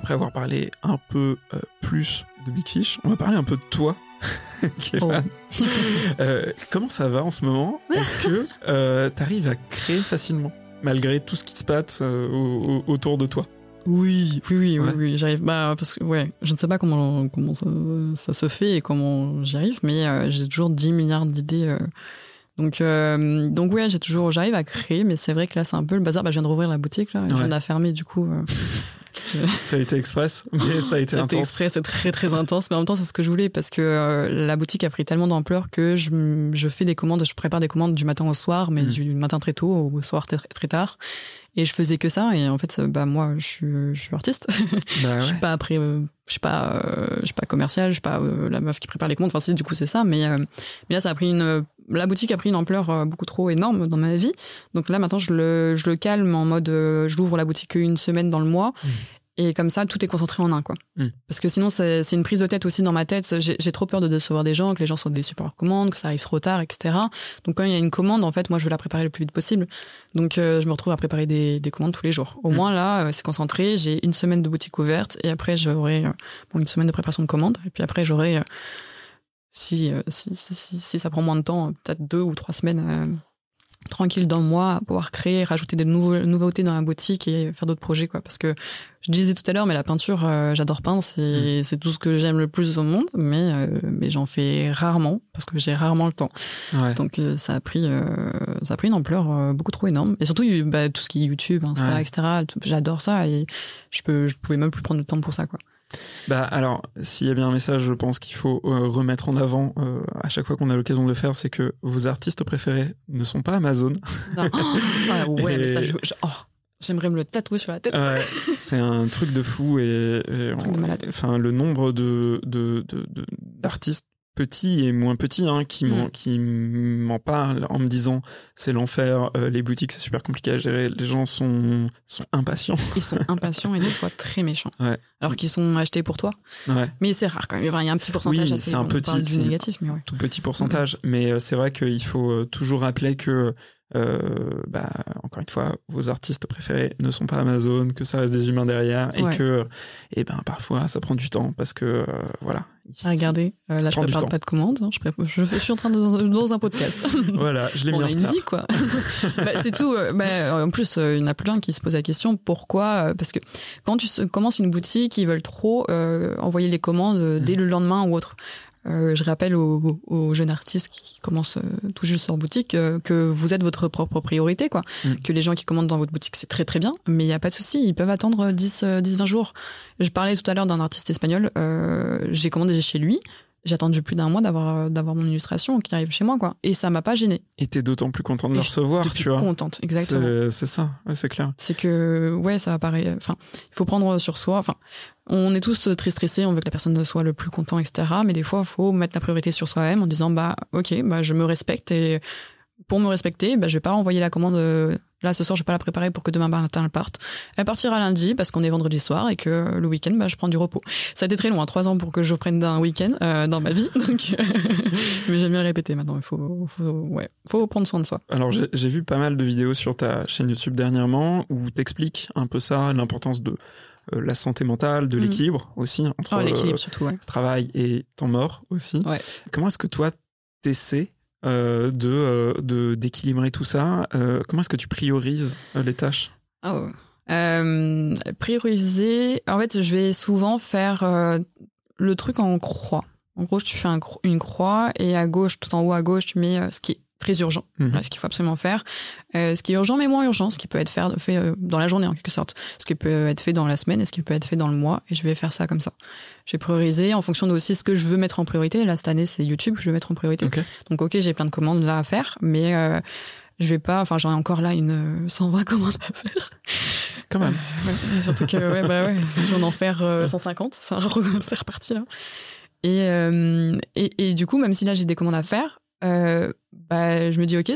Après avoir parlé un peu euh, plus de Big Fish, on va parler un peu de toi. Kévan. Euh, comment ça va en ce moment? Est-ce que euh, tu arrives à créer facilement, malgré tout ce qui se passe euh, au- au- autour de toi? Oui, oui, oui, Ouais. oui, oui, j'arrive. Bah, parce que, ouais, je ne sais pas comment, comment ça, ça se fait et comment j'y arrive, mais j'ai toujours 10 milliards d'idées. Euh. Donc, euh, donc ouais, j'ai toujours, j'arrive à créer, mais c'est vrai que là, c'est un peu le bazar. Bah, je viens de rouvrir la boutique, là, je viens de la fermer, du coup. euh, je- Ça a été express, mais ça a été C'était intense. exprès, c'est très très intense, mais en même temps c'est ce que je voulais parce que euh, la boutique a pris tellement d'ampleur que je, je fais des commandes, je prépare des commandes du matin au soir, mais Mm. du matin très tôt au soir très, très tard. Et je faisais que ça et en fait bah moi je suis je suis artiste, Bah je ouais. suis pas après euh, je suis pas euh, je suis pas commercial, je suis pas euh, la meuf qui prépare les commandes. Enfin si du coup c'est ça, mais euh, mais là ça a pris une la boutique a pris une ampleur euh, beaucoup trop énorme dans ma vie. Donc là maintenant je le je le calme en mode euh, je l'ouvre la boutique une semaine dans le mois. Mm. Et comme ça, tout est concentré en un, quoi. Mm. Parce que sinon, c'est c'est une prise de tête aussi dans ma tête. J'ai j'ai trop peur de décevoir des gens, que les gens soient déçus par leur commande, que ça arrive trop tard, etc. Donc quand il y a une commande, en fait, moi, je veux la préparer le plus vite possible. Donc euh, je me retrouve à préparer des, des commandes tous les jours. Au Mm. moins là, euh, c'est concentré. J'ai une semaine de boutique ouverte et après j'aurai euh, bon, une semaine de préparation de commandes. Et puis après j'aurai, euh, si, euh, si, si, si, si ça prend moins de temps, peut-être deux ou trois semaines. euh, tranquille dans le mois à pouvoir créer rajouter des nouveaux, nouveautés dans la boutique et faire d'autres projets quoi parce que je disais tout à l'heure mais la peinture euh, j'adore peindre c'est c'est tout ce que j'aime le plus au monde mais euh, mais j'en fais rarement parce que j'ai rarement le temps Ouais. donc euh, ça a pris ça a pris une ampleur beaucoup trop énorme et surtout bah, tout ce qui est YouTube Insta Ouais. etc j'adore ça et je peux je pouvais même plus prendre le temps pour ça quoi Bah alors, s'il y a bien un message, je pense qu'il faut euh, remettre en avant euh, à chaque fois qu'on a l'occasion de le faire, c'est que vos artistes préférés ne sont pas Amazon. Ah, ouais mais ça Et- je- je- oh, j'aimerais me le tatouer sur la tête. Ouais, c'est un truc de fou et, et truc de on- enfin le nombre de de- de- de- d'artistes petits et moins petits hein, qui m'en Mm. m'en parlent en me disant c'est l'enfer, euh, les boutiques c'est super compliqué à gérer, les gens sont sont impatients. ils sont impatients et des fois très méchants Ouais. alors qu'ils sont achetés pour toi Ouais. Mais c'est rare quand même. Enfin, Il y a un petit pourcentage Oui, assez. c'est un petit- négatif, mais ouais. tout petit pourcentage, mais euh, c'est vrai qu'il faut euh, toujours rappeler que, euh, bah, encore une fois, vos artistes préférés ne sont pas Amazon, que ça reste des humains derrière, et Ouais. que, et ben, parfois, ça prend du temps parce que, euh, voilà. Regardez, euh, là je prépare pas de commandes. hein, je, prépare- je, je suis en train de dans, dans un podcast. Voilà, je l'ai On mis en a une vie quoi. Bah, c'est tout. bah, en plus, il y en a plein qui se posent la question pourquoi Parce que quand tu commences une boutique, ils veulent trop envoyer les commandes dès Mhm. le lendemain ou autre. Euh, je rappelle aux, aux jeunes artistes qui commencent euh, tout juste leur boutique euh, que vous êtes votre propre priorité, quoi. Mhm. Que les gens qui commandent dans votre boutique, c'est très très bien, mais il n'y a pas de souci, ils peuvent attendre 10, euh, 10 20 jours. Je parlais tout à l'heure d'un artiste espagnol, euh, j'ai commandé chez lui, j'ai attendu plus d'un mois d'avoir euh, d'avoir mon illustration qui arrive chez moi, quoi. Et ça m'a pas gêné. Et t'es d'autant plus content de Et le recevoir, Je suis tu vois. contente, exactement. C'est- ça, ouais, c'est clair. C'est que, ouais, ça apparaît. Enfin, il faut prendre sur soi. Enfin, on est tous très stressés, on veut que la personne soit le plus content, etc. Mais des fois, il faut mettre la priorité sur soi-même en disant, bah, ok, bah, je me respecte et pour me respecter, bah, je vais pas renvoyer la commande. Euh, Là, ce soir, je vais pas la préparer pour que demain matin elle parte. Elle partira lundi parce qu'on est vendredi soir et que le week-end, bah, je prends du repos. Ça a été très long, hein, trois ans pour que je prenne d'un week-end euh, dans ma vie. Donc, mais j'aime bien le répéter maintenant. Il faut, faut, ouais, faut prendre soin de soi. Alors, j'ai vu pas mal de vidéos sur ta chaîne YouTube dernièrement où t'expliques un peu ça, l'importance de euh, la santé mentale, de Mhm. l'équilibre aussi, entre Oh, euh, l'équilibre surtout, ouais. travail et temps mort aussi. Ouais. Comment est-ce que toi, t'essaies euh, de euh, de- d'équilibrer tout ça Euh, Comment est-ce que tu priorises euh, les tâches? Oh. Euh, prioriser. En fait, je vais souvent faire euh, le truc en croix. En gros, tu fais une croix et à gauche, tout en haut à gauche, tu mets euh, ce qui est très urgent, Mhm. Voilà, ce qu'il faut absolument faire. Euh, ce qui est urgent mais moins urgent, ce qui peut être fait euh, dans la journée en quelque sorte. Ce qui peut être fait dans la semaine et ce qui peut être fait dans le mois. Et je vais faire ça comme ça. Je vais prioriser en fonction de aussi ce que je veux mettre en priorité. Là, cette année, c'est YouTube que je vais mettre en priorité. Donc, ok, j'ai plein de commandes là à faire, mais euh, je vais pas. Enfin, j'en ai encore là une euh, 120 commandes à faire. Quand même. Ouais, surtout que, ouais, bah ouais, je viens d'en faire euh, 150, ça re- c'est reparti là. Et, et, et du coup, même si là j'ai des commandes à faire, euh, bah, je me dis, ok,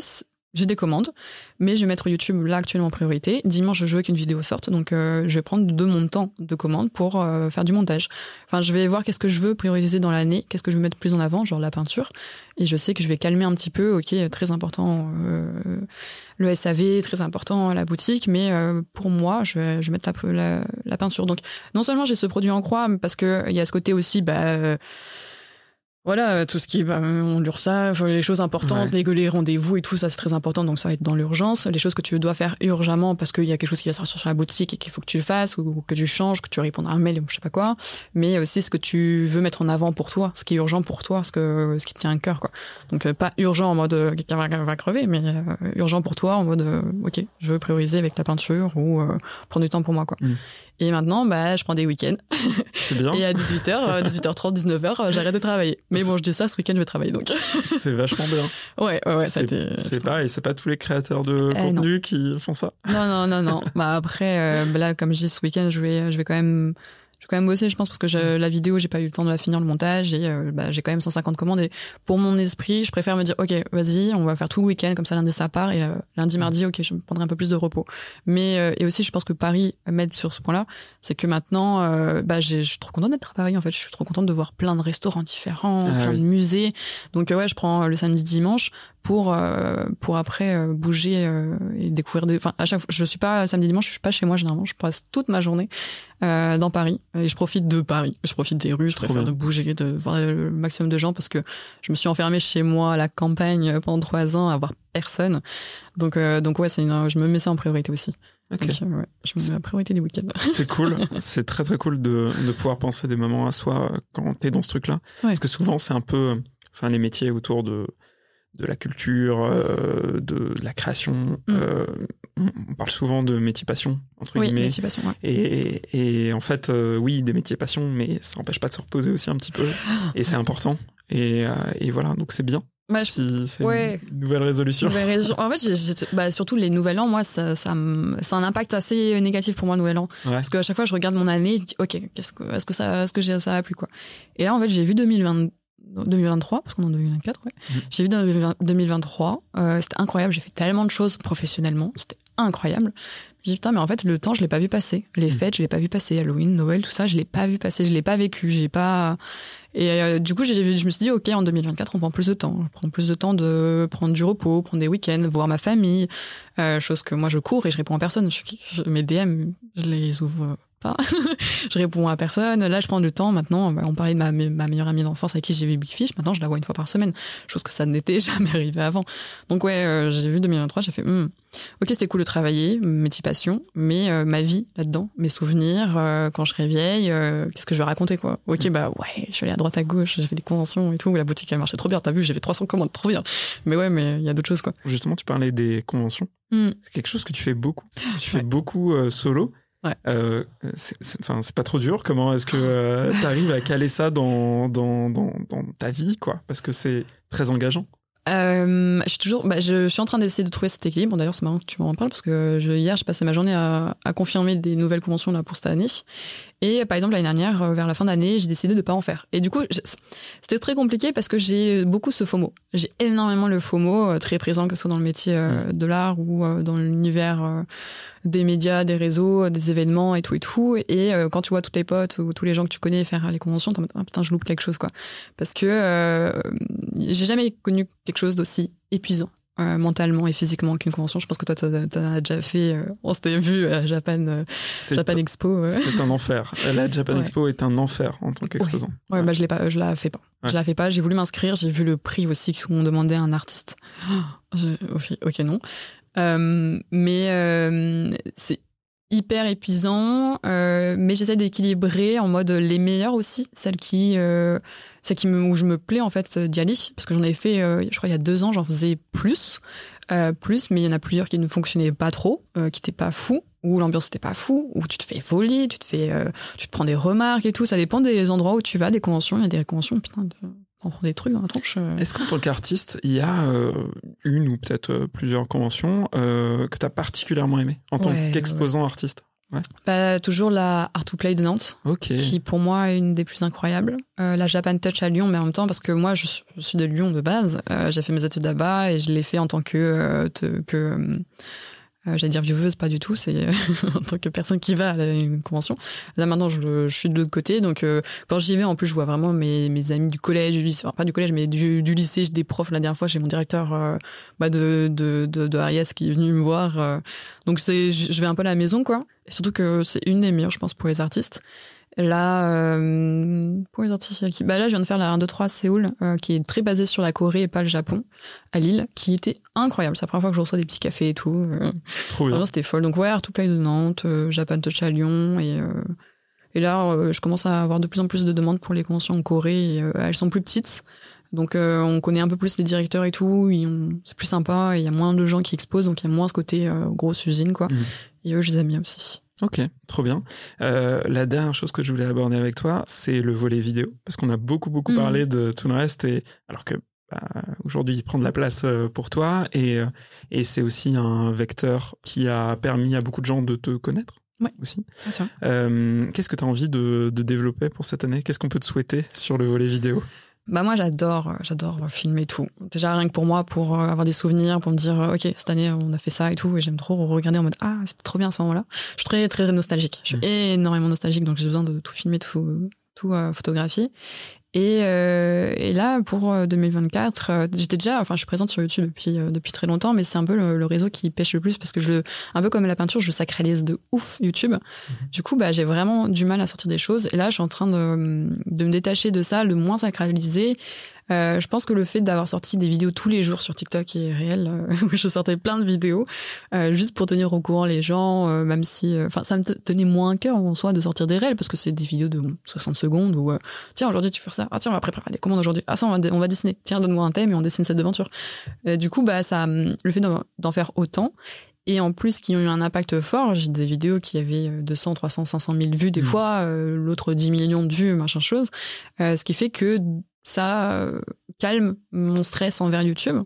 j'ai des commandes, mais je vais mettre YouTube là actuellement en priorité. Dimanche, je veux qu'une vidéo sorte, donc euh, je vais prendre de mon temps de commande pour euh, faire du montage. Enfin, je vais voir qu'est-ce que je veux prioriser dans l'année, qu'est-ce que je veux mettre plus en avant, genre la peinture. Et je sais que je vais calmer un petit peu, ok, très important euh, le SAV, très important la boutique, mais pour moi, je vais, je vais mettre la, la, la peinture. Donc, non seulement j'ai ce produit en croix, parce que il y a ce côté aussi, bah voilà, euh, tout ce qui est bah, l'URSSAF, les choses importantes, les, les rendez-vous et tout, ça c'est très important, donc ça va être dans l'urgence. Les choses que tu dois faire urgemment parce qu'il y a quelque chose qui va sortir sur la boutique et qu'il faut que tu le fasses ou que tu changes, que tu réponds à un mail ou je sais pas quoi. Mais aussi ce que tu veux mettre en avant pour toi, ce qui est urgent pour toi, ce, que, ce qui te tient à cœur. Quoi. Donc euh, pas urgent en mode euh, quelqu'un va, crever, mais urgent pour toi en mode ok, je veux prioriser avec la peinture ou prendre du temps pour moi. quoi. Mm. Et maintenant, bah, je prends des week-ends. C'est bien. Et à 18h, 18h30, 19h, j'arrête de travailler. Mais bon, je dis ça, ce week-end, je vais travailler donc. c'est vachement bien. Ouais, ouais, ouais. C'est pareil, c'est pas tous les créateurs de eh, contenu qui font ça. Non, non, non, non. bah après, euh, là, comme je dis, ce week-end, je vais, je vais quand même je vais quand même bosser, je pense, parce que je, la vidéo, j'ai pas eu le temps de la finir le montage et euh, bah, j'ai quand même 150 commandes. Et pour mon esprit, je préfère me dire, ok, vas-y, on va faire tout le week-end, comme ça lundi ça part et euh, lundi, mardi, ok, je me prendrai un peu plus de repos. Mais euh, et aussi, je pense que Paris m'aide sur ce point-là, c'est que maintenant, bah, je suis trop contente d'être à Paris. En fait, je suis trop contente de voir plein de restaurants différents, ah plein de musées. Donc ouais, je prends le samedi, dimanche pour pour après bouger et découvrir des. Enfin, à chaque fois, je suis pas samedi, dimanche, je suis pas chez moi généralement. Je passe toute ma journée euh, dans Paris. Et je profite de Paris. Je profite des rues. Je préfère de bouger, de voir le maximum de gens parce que je me suis enfermée chez moi à la campagne pendant trois ans à voir personne. Donc, euh, donc ouais, c'est une, je me mets ça en priorité aussi. Donc, euh, ouais, je me mets en priorité des week-ends. C'est cool. c'est très très cool de, de pouvoir penser des moments à soi quand t'es dans ce truc-là. Parce que souvent, c'est un peu, enfin, les métiers autour de de la culture, euh, de, la création. Mm. Euh, on parle souvent de métier passion, entre oui, guillemets. Métier passion, et, et, en fait, euh, oui, des métiers passion, mais ça n'empêche pas de se reposer aussi un petit peu. Et c'est important. Et, et, voilà, donc c'est bien. Bah, si c'est une nouvelle résolution. En fait, bah, surtout les nouvel an, moi, ça, ça, ça, a un impact assez négatif pour moi, nouvel an. Parce qu'à chaque fois, je regarde mon année, je dis, OK, que, est-ce que ça, est-ce que ça a plu, quoi. Et là, en fait, j'ai vu 2022 2023, parce qu'on est en 2024, ouais. Mmh. J'ai vu dans 2023, euh, c'était incroyable, j'ai fait tellement de choses professionnellement, c'était incroyable. J'ai dit putain, mais en fait, le temps, je l'ai pas vu passer. Les mmh. fêtes, je l'ai pas vu passer. Halloween, Noël, tout ça, je l'ai pas vu passer, je l'ai pas vécu, j'ai pas. Et euh, du coup, je me suis dit, ok, en 2024, on prend plus de temps. On prend plus de temps de prendre du repos, prendre des week-ends, voir ma famille, euh, chose que moi je cours et je réponds à personne. Je, mes DM, je les ouvre pas. je réponds à personne. Là, je prends du temps. Maintenant, on parlait de ma, ma meilleure amie d'enfance avec qui j'ai vu Big Fish. Maintenant, je la vois une fois par semaine. Chose que ça n'était jamais arrivé avant. Donc, ouais, euh, j'ai vu 2023, j'ai fait, hmm, ok, c'était cool de travailler, mes petites passions, mais euh, ma vie là-dedans, mes souvenirs, euh, quand je réveille, qu'est-ce que je vais raconter, quoi? Ok, bah ouais, je suis allée à droite à gauche, j'ai fait des conventions et tout. La boutique, elle marchait trop bien. T'as vu, j'ai fait 300 commandes, trop bien. Mais ouais, mais il y a d'autres choses, quoi. Justement, tu parlais des conventions. Hmm. C'est quelque chose que tu fais beaucoup. Tu fais beaucoup solo. Ouais. Euh, enfin, c'est pas trop dur. Comment est-ce que euh, tu arrives à caler ça dans, dans, dans, dans, ta vie, quoi? Parce que c'est très engageant. Euh, je suis toujours, bah, je suis en train d'essayer de trouver cet équilibre. D'ailleurs, c'est marrant que tu m'en parles parce que je, hier, j'ai passé ma journée à, à, confirmer des nouvelles conventions là pour cette année. Et par exemple, l'année dernière, euh, vers la fin d'année, j'ai décidé de pas en faire. Et du coup, c'était très compliqué parce que j'ai beaucoup ce FOMO. J'ai énormément le FOMO, euh, très présent, que ce soit dans le métier euh, de l'art ou dans l'univers des médias, des réseaux, des événements et tout et tout. Et quand tu vois tous tes potes ou tous les gens que tu connais faire les conventions, t'es ah, putain, je loupe quelque chose, quoi. Parce que j'ai jamais connu quelque chose d'aussi épuisant. Euh, mentalement et physiquement qu'une convention. Je pense que toi, tu as, déjà fait, euh, on s'était vu à Japan, euh, Japan Expo. C'est un enfer. La Japan Expo est un enfer en tant qu'exposant. Ouais, bah, je, l'ai pas, je la fais pas. Je la fais pas. J'ai voulu m'inscrire, j'ai vu le prix aussi qu'on demandait à un artiste. ok, non. mais c'est hyper épuisant, mais j'essaie d'équilibrer en mode les meilleurs aussi, celles qui c'est qui me, où je me plais en fait d'y aller parce que j'en ai fait, euh, je crois il y a deux ans, j'en faisais plus, euh, plus, mais il y en a plusieurs qui ne fonctionnaient pas trop, euh, qui étaient pas fous, où l'ambiance n'était pas fou, où tu te fais voler, tu te fais, tu te prends des remarques et tout. Ça dépend des endroits où tu vas, des conventions. Il y a des conventions, putain, on prend des trucs dans la tronche. Est-ce qu'en tant qu'artiste, il y a une ou peut-être plusieurs conventions que tu as particulièrement aimé en tant qu'exposant artiste? Bah, Toujours la Art to Play de Nantes, qui pour moi est une des plus incroyables. Euh, la Japan Touch à Lyon, mais en même temps, parce que moi, je, suis de Lyon de base, euh, j'ai fait mes études là-bas et je l'ai fait en tant que, euh, que euh, j'allais dire vieweuse, pas du tout, c'est en tant que personne qui va à une convention. Là maintenant, je, je suis de l'autre côté, donc euh, quand j'y vais, en plus, je vois vraiment mes, mes amis du collège, du lycée, enfin, pas du collège, mais du, du lycée, des profs. La dernière fois, j'ai mon directeur euh, bah, de, de, de, de qui est venu me voir. Euh. donc c'est, je vais un peu à la maison, quoi. Et surtout que c'est une des meilleures, je pense, pour les artistes. Là, euh, pour les artistes qui... bah là, je viens de faire la 1, 2, 3 Séoul, euh, qui est très basée sur la Corée et pas le Japon, à Lille, qui était incroyable. C'est la première fois que je reçois des petits cafés et tout. Euh. Trop bien. C'était folle. Donc ouais, Art to Play de Nantes, Japan Touch à Lyon, et, et là, je commence à avoir de plus en plus de demandes pour les conventions en Corée. Et, elles sont plus petites. Donc on connaît un peu plus les directeurs et tout, c'est plus sympa, il y a moins de gens qui exposent, donc il y a moins ce côté grosse usine, quoi. Mmh. Et eux, je les aime bien aussi. Ok, trop bien. Euh, la dernière chose que je voulais aborder avec toi, c'est le volet vidéo, parce qu'on a beaucoup beaucoup parlé mhm. de tout le reste, et alors que bah, aujourd'hui il prend de la place euh, pour toi, et, euh, et c'est aussi un vecteur qui a permis à beaucoup de gens de te connaître. Ouais. aussi. Qu'est-ce que tu as envie de, de développer pour cette année? Qu'est-ce qu'on peut te souhaiter sur le volet vidéo? Bah moi j'adore j'adore filmer tout. Déjà rien que pour moi pour euh, avoir des souvenirs, pour me dire euh, OK, cette année on a fait ça et tout et j'aime trop regarder en mode ah, c'était trop bien à ce moment-là. Je suis très très nostalgique. Je suis mmh. énormément nostalgique donc j'ai besoin de tout filmer, tout tout euh, photographier et, euh, et, là, pour 2024, euh, euh, j'étais déjà, enfin, je suis présente sur YouTube depuis depuis très longtemps, mais c'est un peu le, réseau qui pêche le plus parce que je, un peu comme la peinture, je sacralise de ouf YouTube. Mhm. Du coup, bah, j'ai vraiment du mal à sortir des choses. Et là, je suis en train de, de me détacher de ça, le moins sacraliser, euh, je pense que le fait d'avoir sorti des vidéos tous les jours sur TikTok est réel. Euh, je sortais plein de vidéos euh, juste pour tenir au courant les gens, même si, enfin, ça me tenait moins à cœur en soi de sortir des réels parce que c'est des vidéos de 60 secondes où tiens aujourd'hui tu fais ça, ah tiens on va préparer des commandes aujourd'hui, ah ça on va, on va dessiner, tiens donne-moi un thème et on dessine cette aventure. du coup bah ça, le fait d'en faire autant et en plus qui ont eu un impact fort. J'ai des vidéos qui avaient 200, 300, 500 000 vues des mmh. fois, l'autre 10 millions de vues, machin chose. ce qui fait que ça euh, calme mon stress envers YouTube.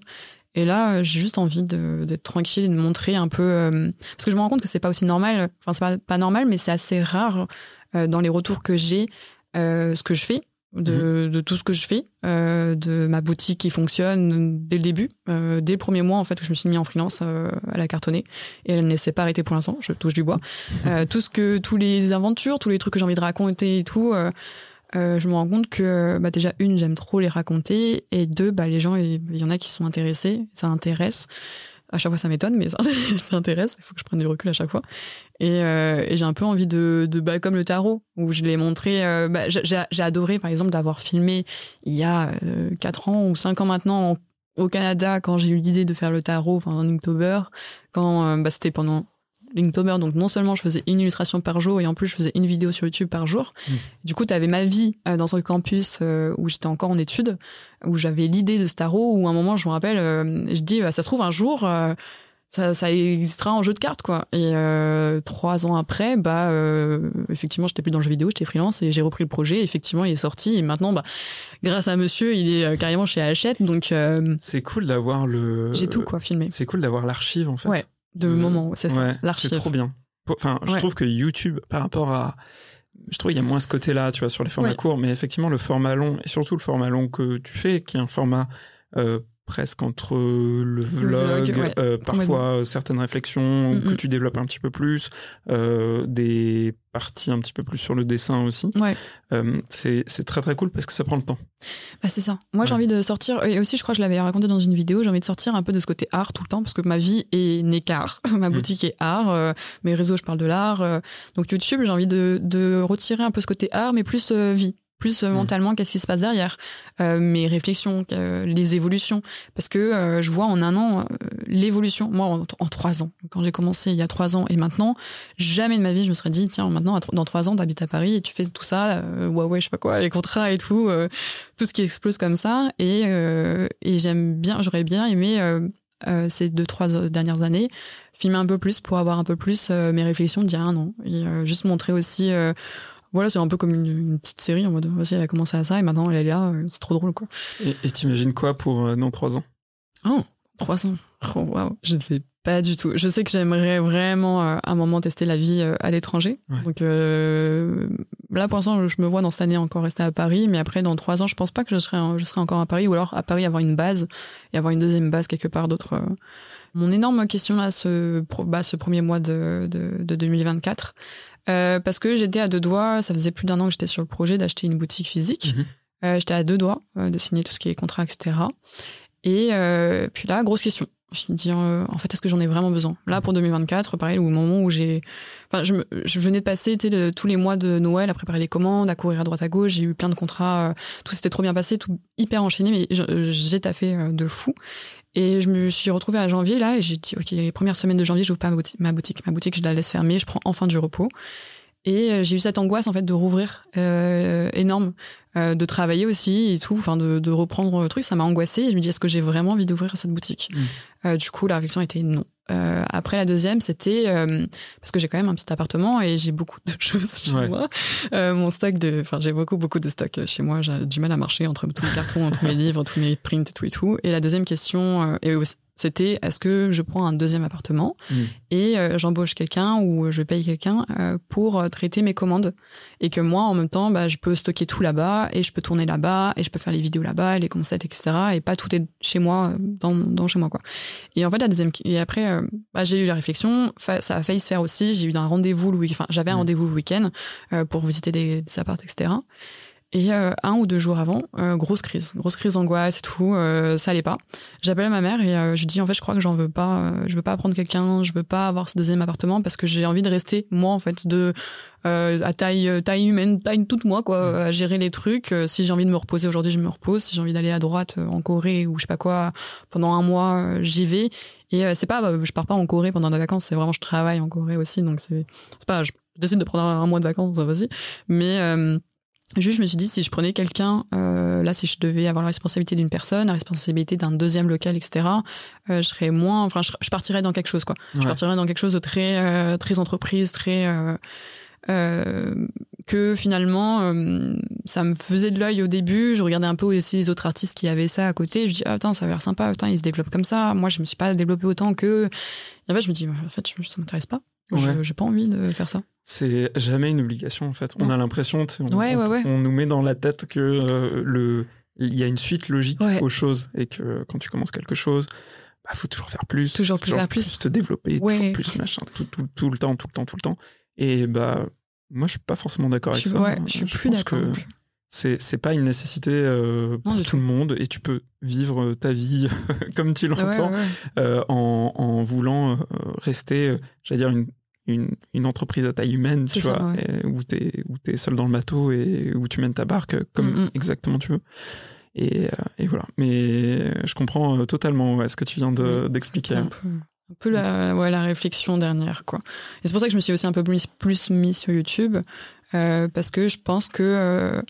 Et là, j'ai juste envie d'être tranquille et de montrer un peu, euh, parce que je me rends compte que c'est pas aussi normal. Enfin, c'est pas, pas normal, mais c'est assez rare euh, dans les retours que j'ai ce que je fais, de, mhm. de, tout ce que je fais, de ma boutique qui fonctionne dès le début, dès le premier mois en fait que je me suis mis en freelance à la cartonner et elle ne s'est pas arrêtée pour l'instant. Je touche du bois. tout ce que, tous les aventures, tous les trucs que j'ai envie de raconter et tout euh, je me rends compte que bah, déjà une j'aime trop les raconter et deux bah les gens il y en a qui sont intéressés ça intéresse. À chaque fois ça m'étonne mais ça, intéresse il faut que je prenne du recul à chaque fois. Et, euh, j'ai un peu envie de, bah, comme le tarot où je l'ai montré euh, bah, j'ai adoré par exemple d'avoir filmé il y a 4 ans ou 5 ans maintenant au Canada quand j'ai eu l'idée de faire le tarot enfin en Inktober quand bah, c'était pendant Linktober, donc non seulement je faisais une illustration par jour et en plus je faisais une vidéo sur YouTube par jour. Mm. Du coup, tu avais ma vie euh, dans ce campus euh, où j'étais encore en études, où j'avais l'idée de Staro, où à un moment, je me rappelle, euh, je dis, bah, ça se trouve un jour, ça, ça, existera en jeu de cartes, quoi. Et trois ans après, bah, effectivement, j'étais plus dans le jeu vidéo, j'étais freelance et j'ai repris le projet. Effectivement, il est sorti et maintenant, bah, grâce à monsieur, il est carrément chez Hachette, donc. c'est cool d'avoir le. J'ai tout, quoi, filmé. C'est cool d'avoir l'archive, en fait. Ouais de euh, moments, c'est ça, C'est trop bien. Enfin, je trouve que YouTube, par rapport à, je trouve qu'il y a moins ce côté-là, tu vois, sur les formats courts, mais effectivement le format long et surtout le format long que tu fais, qui est un format euh, presque entre le vlog, euh, parfois certaines réflexions mm, que tu développes un petit peu plus, euh, des parties un petit peu plus sur le dessin aussi. Ouais. Euh, c'est très très cool parce que ça prend le temps. Bah c'est ça. Moi j'ai envie de sortir, et aussi je crois que je l'avais raconté dans une vidéo, j'ai envie de sortir un peu de ce côté art tout le temps parce que ma vie est née qu'art. ma mm. boutique est art, mes réseaux je parle de l'art. donc YouTube j'ai envie de, de retirer un peu ce côté art mais plus vie plus euh, mm. mentalement qu'est-ce qui se passe derrière euh, mes réflexions euh, les évolutions. Parce que je vois en un an l'évolution. Moi en, trois ans. Quand j'ai commencé il y a trois ans et maintenant jamais de ma vie je me serais dit tiens maintenant dans trois ans t'habites à Paris et tu fais tout ça ouais ouais je sais pas quoi les contrats et tout tout ce qui explose comme ça. Et et j'aime bien j'aurais bien aimé ces deux trois dernières années filmer un peu plus pour avoir un peu plus mes réflexions d'il y a un an. Et juste montrer aussi voilà, c'est un peu comme une, petite série en mode, voici, elle a commencé à ça et maintenant elle est là, euh, c'est trop drôle, quoi. Et t'imagines quoi pour euh, dans trois ans? Oh, trois ans. Oh, waouh, je ne sais pas du tout. Je sais que j'aimerais vraiment euh, un moment tester la vie euh, à l'étranger. Ouais. Donc euh, là, pour l'instant, je me vois dans cette année encore rester à Paris, mais après, dans trois ans, je pense pas que je serai, je serai encore à Paris, ou alors à Paris avoir une base et avoir une deuxième base quelque part d'autre. Mon énorme question là, ce, bah, ce premier mois de, de, de 2024, euh, parce que j'étais à deux doigts. Ça faisait plus d'un an que j'étais sur le projet d'acheter une boutique physique. Mhm. Euh, j'étais à deux doigts euh, de signer tout ce qui est contrat, etc. Et euh, puis là, grosse question. Je me dis, euh, en fait, est-ce que j'en ai vraiment besoin? Là, pour 2024, pareil, au moment où j'ai... Enfin, je, me- je venais de passer le- tous les mois de Noël à préparer les commandes, à courir à droite à gauche. J'ai eu plein de contrats. euh, tout s'était trop bien passé, tout hyper enchaîné, mais j'ai taffé de fou. Et je me suis retrouvée à janvier, là, et j'ai dit, OK, les premières semaines de janvier, j'ouvre pas ma boutique. Ma boutique, ma boutique, je la laisse fermer, je prends enfin du repos. Et euh, j'ai eu cette angoisse, en fait, de rouvrir euh, énorme, euh, de travailler aussi et tout, enfin, de, de reprendre le truc. Ça m'a angoissée. Et je me dis, est-ce que j'ai vraiment envie d'ouvrir cette boutique? Mm. Euh, Du coup, la réflexion était non. Euh, après, la deuxième, c'était euh, parce que j'ai quand même un petit appartement et j'ai beaucoup de choses chez Ouais. moi. Euh, mon stock de, enfin, j'ai beaucoup, beaucoup de stock chez moi. J'ai du mal à marcher entre tous mes cartons, tous mes livres, tous mes prints et tout et tout. Et la deuxième question, euh, et aussi- c'était est-ce que je prends un deuxième appartement Mm. et euh, j'embauche quelqu'un ou je paye quelqu'un euh, pour euh, traiter mes commandes? Et que moi en même temps bah, je peux stocker tout là-bas et je peux tourner là-bas et je peux faire les vidéos là-bas les concepts etc et pas tout est chez moi euh, dans, dans chez moi quoi et en fait la deuxième et après euh, bah, j'ai eu la réflexion fa- ça a failli se faire aussi j'ai eu un rendez-vous le week enfin j'avais un Mm. rendez-vous le week-end euh, pour visiter des, des apparts etc et euh, un ou deux jours avant, euh, grosse crise, grosse crise d'angoisse et tout, euh, ça allait pas. J'appelle ma mère et euh, je dis en fait je crois que j'en veux pas, euh, je veux pas prendre quelqu'un, je veux pas avoir ce deuxième appartement parce que j'ai envie de rester moi en fait de euh, à taille taille humaine, taille toute moi quoi, à gérer les trucs. Si j'ai envie de me reposer aujourd'hui, je me repose. Si j'ai envie d'aller à droite euh, en Corée ou je sais pas quoi pendant un mois, j'y vais. Et euh, c'est pas, euh, je pars pas en Corée pendant des vacances, c'est vraiment je travaille en Corée aussi, donc c'est c'est pas, je décide de prendre un, mois de vacances, vas-y. Mais euh, Juste, je me suis dit, si je prenais quelqu'un, euh, là, si je devais avoir la responsabilité d'une personne, la responsabilité d'un deuxième local, etc., euh, je serais moins, enfin, je, je partirais dans quelque chose, quoi. Je partirais dans quelque chose de très, euh, très entreprise, très, euh, euh, que finalement, euh, ça me faisait de l'œil au début. Je regardais un peu aussi les autres artistes qui avaient ça à côté. Je dis, ah, putain, ça a l'air sympa, putain, ils se développent comme ça. Moi, je me suis pas développée autant que. En fait, je me dis, en fait, ça m'intéresse pas. Ouais. J'ai pas envie de faire ça. C'est jamais une obligation en fait. On a l'impression, on, Ouais, on- ouais, ouais. on nous met dans la tête que euh, le il y a une suite logique aux choses et que quand tu commences quelque chose, bah faut toujours faire plus, Toujours plus faire plus. te développer, toujours plus machin, tout, tout, tout le temps, tout le temps, tout le temps. Et bah moi je suis pas forcément d'accord avec ça. je suis plus d'accord. plus. C'est c'est pas une nécessité euh, pour Non, tout le monde et tu peux vivre ta vie comme tu l'entends euh, en, en voulant euh, rester, euh, j'allais dire, une, une, une entreprise à taille humaine, tu ça, vois, ouais. et où tu es, seul dans le bateau et où tu mènes ta barque comme Mm, mm. exactement tu veux. Et, euh, et voilà. Mais je comprends euh, totalement ouais, ce que tu viens de- d'expliquer. C'était un peu, un peu la, ouais, la réflexion dernière, quoi. Et c'est pour ça que je me suis aussi un peu plus, plus mis sur YouTube, euh, parce que je pense que euh,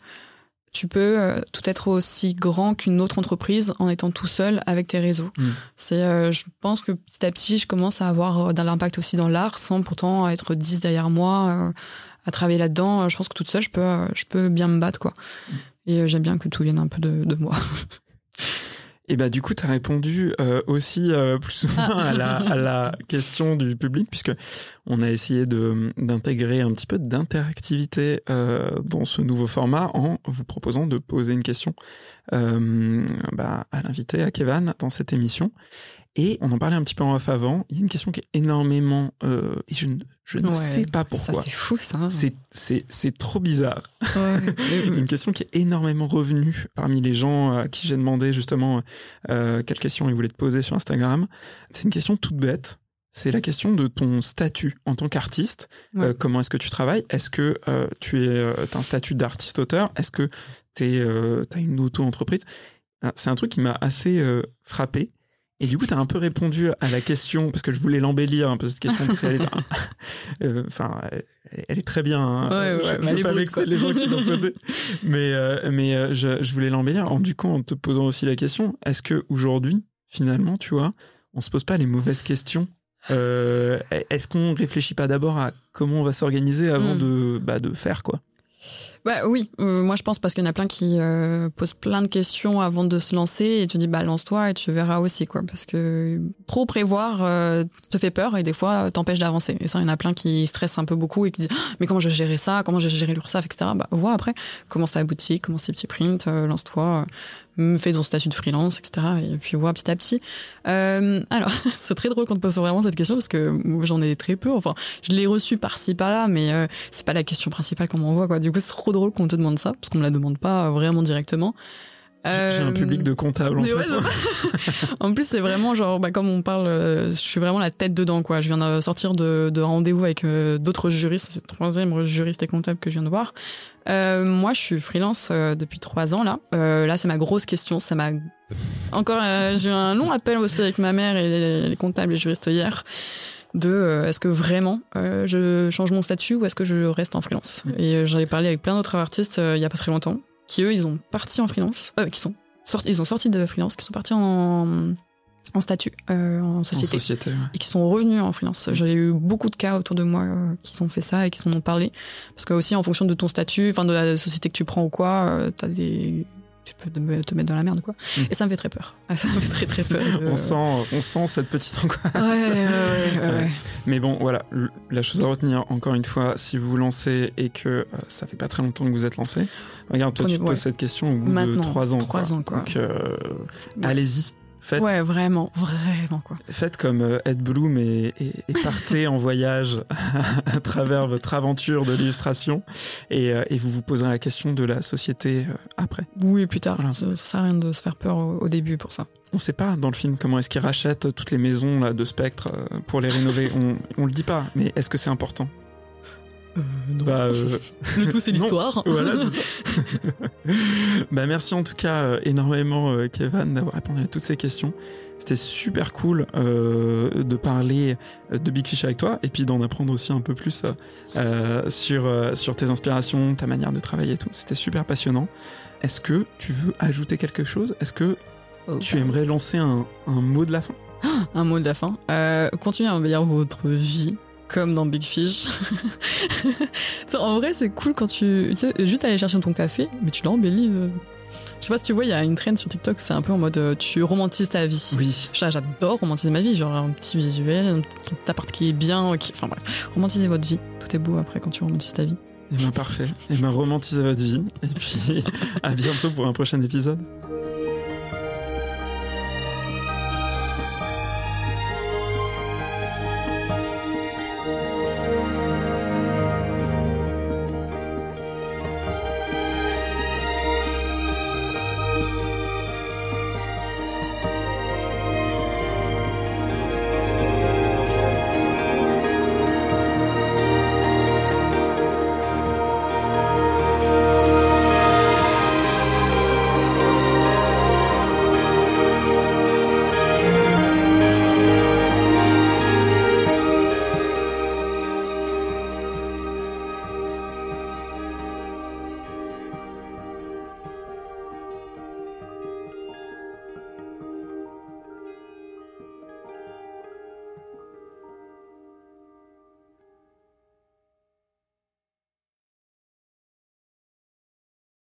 tu peux euh, tout être aussi grand qu'une autre entreprise en étant tout seul avec tes réseaux. Mm. C'est, euh, je pense que petit à petit, je commence à avoir euh, de l'impact aussi dans l'art, sans pourtant être 10 derrière moi, à travailler là-dedans. Je pense que toute seule, je peux, je peux bien me battre, quoi. Et euh, j'aime bien que tout vienne un peu de, de moi. Et bah du coup, tu as répondu euh, aussi euh, plus souvent à la, à la question du public, puisque on a essayé de d'intégrer un petit peu d'interactivité euh, dans ce nouveau format en vous proposant de poser une question euh, bah, à l'invité, à Kevin, dans cette émission. Et on en parlait un petit peu en off avant. Il y a une question qui est énormément... Euh, et je, ne- je ne Ouais, sais pas Ça, pourquoi. c'est fou, ça. C'est c'est- trop bizarre. Ouais. Une question qui est énormément revenue parmi les gens à qui j'ai demandé justement euh, quelle question ils voulaient te poser sur Instagram. C'est une question toute bête. C'est la question de ton statut en tant qu'artiste. Ouais. Euh, comment est-ce que tu travailles? Est-ce que euh, tu es, euh, as un statut d'artiste-auteur Est-ce que tu as une auto-entreprise? Euh, C'est un truc qui m'a assez euh, frappé. Et du coup, tu as un peu répondu à la question, parce que je voulais l'embellir un peu cette question, parce qu'elle est, euh, enfin, elle, elle est très bien. hein. Ouais, ouais, je veux est pas vexer les gens qui l'ont posé. mais euh, mais euh, je, je voulais l'embellir en, du coup, en te posant aussi la question est-ce que aujourd'hui, finalement, tu vois, on se pose pas les mauvaises questions Est-ce qu'on réfléchit pas d'abord à comment on va s'organiser avant Mm. de, bah, de faire, quoi? Bah oui, euh, moi je pense parce qu'il y en a plein qui euh, posent plein de questions avant de se lancer et tu dis bah lance-toi et tu verras aussi quoi parce que trop prévoir euh, te fait peur et des fois t'empêche d'avancer et ça il y en a plein qui stressent un peu beaucoup et qui disent Ah, mais comment je vais gérer ça, comment je vais gérer l'URSSAF etc. Bah vois après comment ça aboutit, comment tes petits prints, euh, lance-toi. Fais ton statut de freelance, etc. Et puis vois petit à petit. Euh, alors, c'est très drôle qu'on te pose vraiment cette question parce que j'en ai très peu. Enfin, je l'ai reçu par-ci par-là, mais euh, c'est pas la question principale qu'on m'envoie. Quoi. Du coup, c'est trop drôle qu'on te demande ça parce qu'on me la demande pas vraiment directement. J'ai un Euh, public de comptables en fait. ouais, en plus, c'est vraiment genre, bah, comme on parle, euh, je suis vraiment la tête dedans, quoi. Je viens de sortir de, de rendez-vous avec euh, d'autres juristes. C'est le troisième juriste et comptable que je viens de voir. Euh, moi, je suis freelance euh, depuis trois ans, là. Euh, là, c'est ma grosse question. Ça m'a encore, euh, j'ai eu un long appel aussi avec ma mère et les, les comptables et juristes hier de euh, est-ce que vraiment euh, je change mon statut ou est-ce que je reste en freelance? Et euh, j'en ai parlé avec plein d'autres artistes euh, il y a pas très longtemps qui eux ils ont parti en freelance euh, qui sont sortis ils ont sorti de freelance qui sont partis en en statut euh, en En société société, ouais. et qui sont revenus en freelance. J'ai eu beaucoup de cas autour de moi euh, qui ont fait ça et qui s'en ont parlé. Parce que aussi en fonction de ton statut, enfin de la société que tu prends ou quoi, euh, t'as des tu peux te me- te mettre dans la merde quoi. Mm. Et ça me fait très peur. Ça me fait très très peur. de- On sent, on sent cette petite angoisse. Ouais, ouais, ouais. Mais bon, voilà, la chose à retenir, encore une fois, si vous vous lancez et que euh, ça fait pas très longtemps que vous êtes lancé, regarde, toi, Prenez- tu te poses cette question au bout de trois ans. trois ans, quoi. Donc, euh, allez-y. Faites, Ouais, vraiment, vraiment quoi. faites comme euh, Ed Bloom et, et- et partez en voyage à travers votre aventure de l'illustration et, euh, et vous vous poserez la question de la société euh, après. Oui, plus tard. Voilà. Ça, ça sert à rien de se faire peur au, au début pour ça. On sait pas dans le film comment est-ce qu'ils rachètent toutes les maisons là, de Spectre pour les rénover. on, on le dit pas, mais est-ce que c'est important? Bah, euh, Le tout, c'est l'histoire. Voilà, ça. bah, merci en tout cas euh, énormément, euh, Kevin, d'avoir répondu à toutes ces questions. C'était super cool euh, de parler euh, de Big Fish avec toi et puis d'en apprendre aussi un peu plus euh, euh, sur, euh, sur tes inspirations, ta manière de travailler et tout. C'était super passionnant. Est-ce que tu veux ajouter quelque chose? Est-ce que Oh, tu aimerais lancer un, un mot de la fin? Un mot de la fin. Euh, continuez à embellir votre vie. Comme dans Big Fish. En vrai, c'est cool quand tu, tu sais, juste aller chercher ton café, mais tu l'embellis. Je sais pas si tu vois, il y a une trend sur TikTok, c'est un peu en mode euh, tu romantises ta vie. Oui. J'adore romantiser ma vie, genre un petit visuel, un petit appart qui est bien, qui... enfin bref, romantisez votre vie. Tout est beau après quand tu romantises ta vie. Eh ben parfait. Et ben romantisez votre vie. Et puis à bientôt pour un prochain épisode.